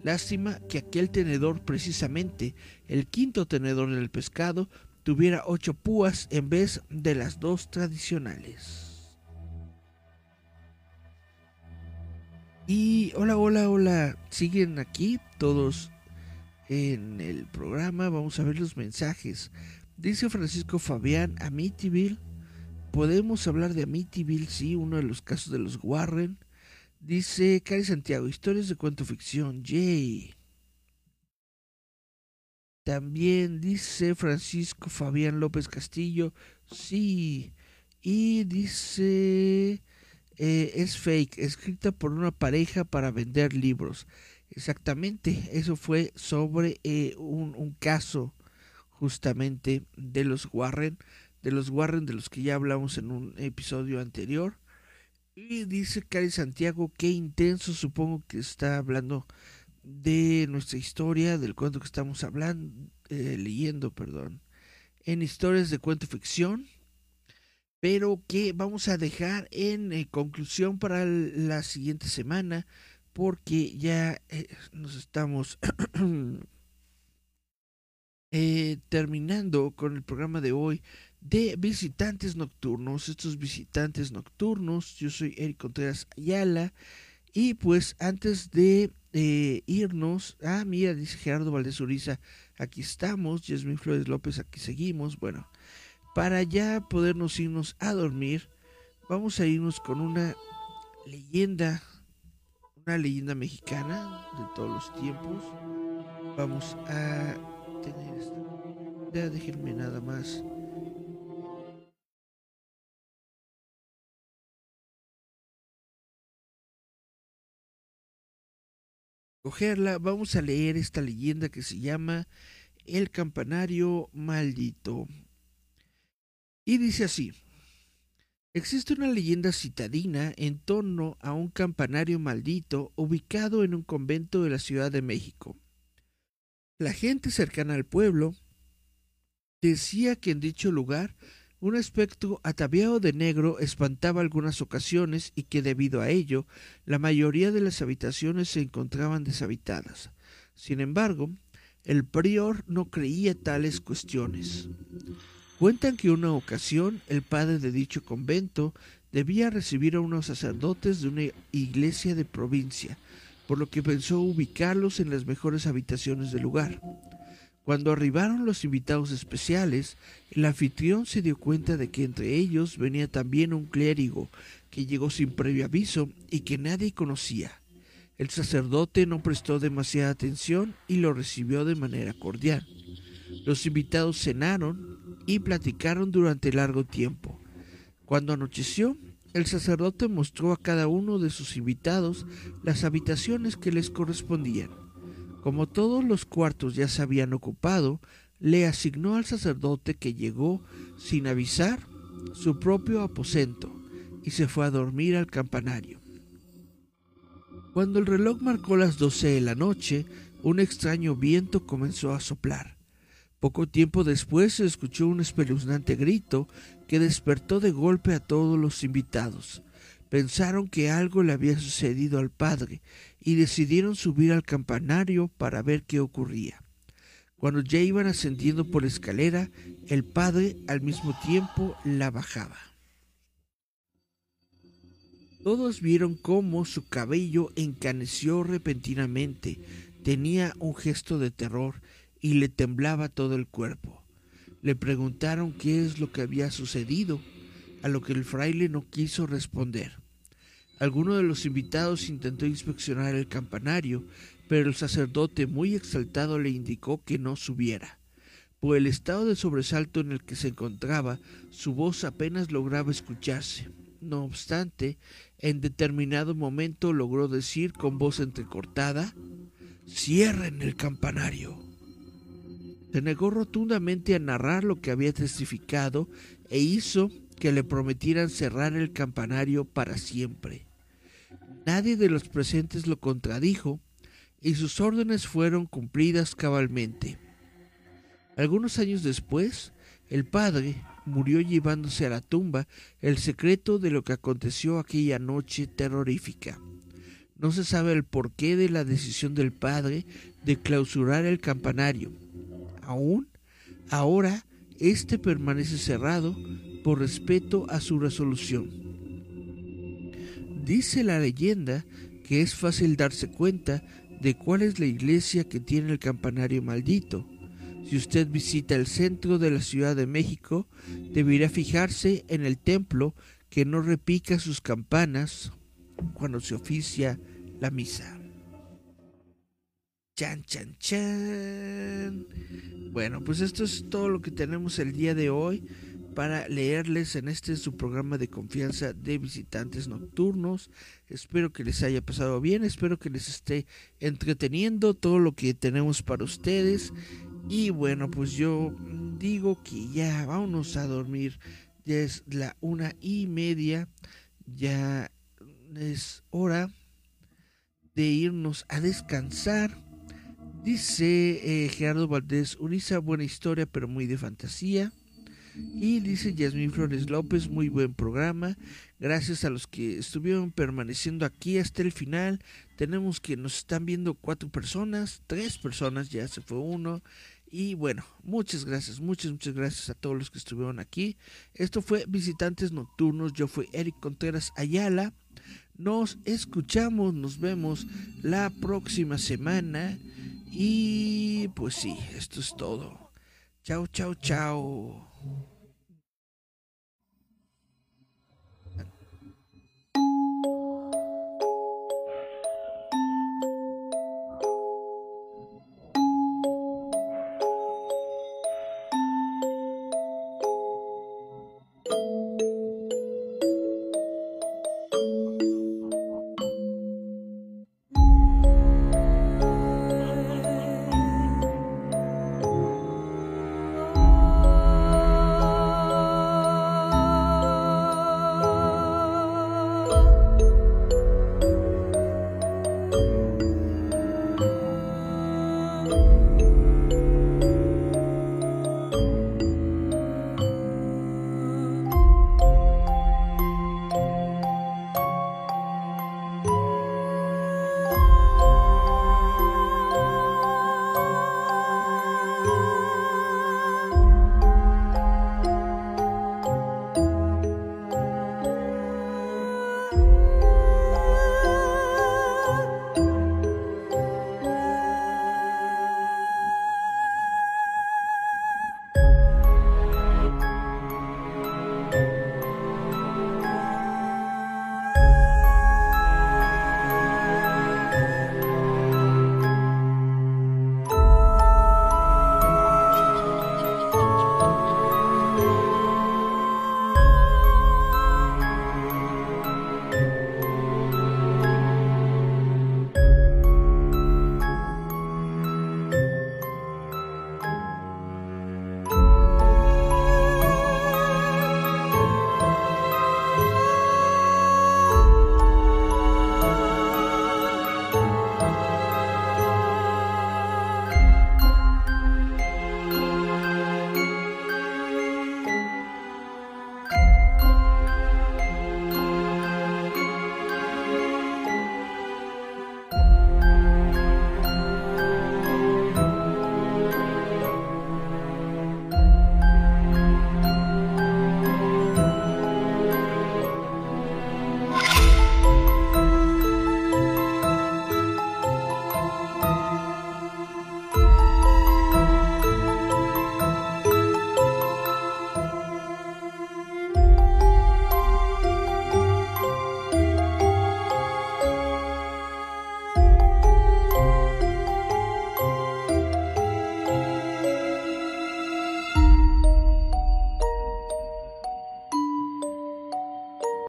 Lástima que aquel tenedor precisamente, el quinto tenedor del pescado, tuviera ocho púas en vez de las dos tradicionales. Y hola, hola, hola, siguen aquí todos en el programa, vamos a ver los mensajes. Dice Francisco Fabián, Amityville, podemos hablar de Amityville, sí, uno de los casos de los Warren. Dice Cari Santiago, historias de cuento ficción, yay. También dice Francisco Fabián López Castillo, sí. Y dice, eh, es fake, escrita por una pareja para vender libros. Exactamente, eso fue sobre eh, un, un, caso justamente de los Warren, de los Warren de los que ya hablamos en un episodio anterior. Y dice Cari Santiago, qué intenso, supongo que está hablando de nuestra historia, del cuento que estamos hablando, eh, leyendo, perdón, en historias de cuento ficción, pero que vamos a dejar en eh, conclusión para la siguiente semana, porque ya eh, nos estamos terminando con el programa de hoy de visitantes nocturnos. Estos visitantes nocturnos, yo soy Eric Contreras Ayala. Y pues antes de eh, irnos, ah, mira, dice Gerardo Valdés Uriza, aquí estamos, Yasmin Flores López, aquí seguimos. Bueno, para ya podernos irnos a dormir, vamos a irnos con una leyenda, una leyenda mexicana de todos los tiempos. Vamos a tener esta. Déjenme nada más cogerla, vamos a leer esta leyenda que se llama El campanario maldito. Y dice así, existe una leyenda citadina en torno a un campanario maldito ubicado en un convento de la Ciudad de México. La gente cercana al pueblo decía que en dicho lugar un aspecto ataviado de negro espantaba algunas ocasiones y que debido a ello la mayoría de las habitaciones se encontraban deshabitadas. Sin embargo, el prior no creía tales cuestiones. Cuentan que una ocasión el padre de dicho convento debía recibir a unos sacerdotes de una iglesia de provincia, por lo que pensó ubicarlos en las mejores habitaciones del lugar. Cuando arribaron los invitados especiales, el anfitrión se dio cuenta de que entre ellos venía también un clérigo que llegó sin previo aviso y que nadie conocía. El sacerdote no prestó demasiada atención y lo recibió de manera cordial. Los invitados cenaron y platicaron durante largo tiempo. Cuando anocheció, el sacerdote mostró a cada uno de sus invitados las habitaciones que les correspondían. Como todos los cuartos ya se habían ocupado, le asignó al sacerdote que llegó sin avisar su propio aposento y se fue a dormir al campanario. Cuando el reloj marcó las doce de la noche, un extraño viento comenzó a soplar. Poco tiempo después se escuchó un espeluznante grito que despertó de golpe a todos los invitados. Pensaron que algo le había sucedido al padre y decidieron subir al campanario para ver qué ocurría. Cuando ya iban ascendiendo por la escalera, el padre al mismo tiempo la bajaba. Todos vieron cómo su cabello encaneció repentinamente, tenía un gesto de terror y le temblaba todo el cuerpo. Le preguntaron qué es lo que había sucedido, a lo que el fraile no quiso responder. Alguno de los invitados intentó inspeccionar el campanario, pero el sacerdote, muy exaltado, le indicó que no subiera. Por el estado de sobresalto en el que se encontraba, su voz apenas lograba escucharse. No obstante, en determinado momento logró decir con voz entrecortada Cierren el campanario. Se negó rotundamente a narrar lo que había testificado e hizo que le prometieran cerrar el campanario para siempre. Nadie de los presentes lo contradijo y sus órdenes fueron cumplidas cabalmente. Algunos años después, el padre murió llevándose a la tumba el secreto de lo que aconteció aquella noche terrorífica. No se sabe el porqué de la decisión del padre de clausurar el campanario. Aún, ahora, éste permanece cerrado por respeto a su resolución. Dice la leyenda que es fácil darse cuenta de cuál es la iglesia que tiene el campanario maldito. Si usted visita el centro de la Ciudad de México, deberá fijarse en el templo que no repica sus campanas cuando se oficia la misa. Chan, chan, chan. Bueno, pues esto es todo lo que tenemos el día de hoy para leerles en este su programa de confianza de visitantes nocturnos. Espero que les haya pasado bien, espero que les esté entreteniendo todo lo que tenemos para ustedes. Y bueno, pues yo digo que ya vámonos a dormir. Ya es la una y media. Ya es hora de irnos a descansar. Dice eh, Gerardo Valdés, Unisa, buena historia, pero muy de fantasía. Y dice Yasmín Flores López, muy buen programa. Gracias a los que estuvieron permaneciendo aquí hasta el final. Tenemos que nos están viendo cuatro personas, tres personas, ya se fue uno. Y bueno, muchas gracias, muchas, muchas gracias a todos los que estuvieron aquí. Esto fue Visitantes Nocturnos. Yo fui Eric Contreras Ayala. Nos escuchamos, nos vemos la próxima semana. Y pues sí, esto es todo. Chao, chao, chao. Amen.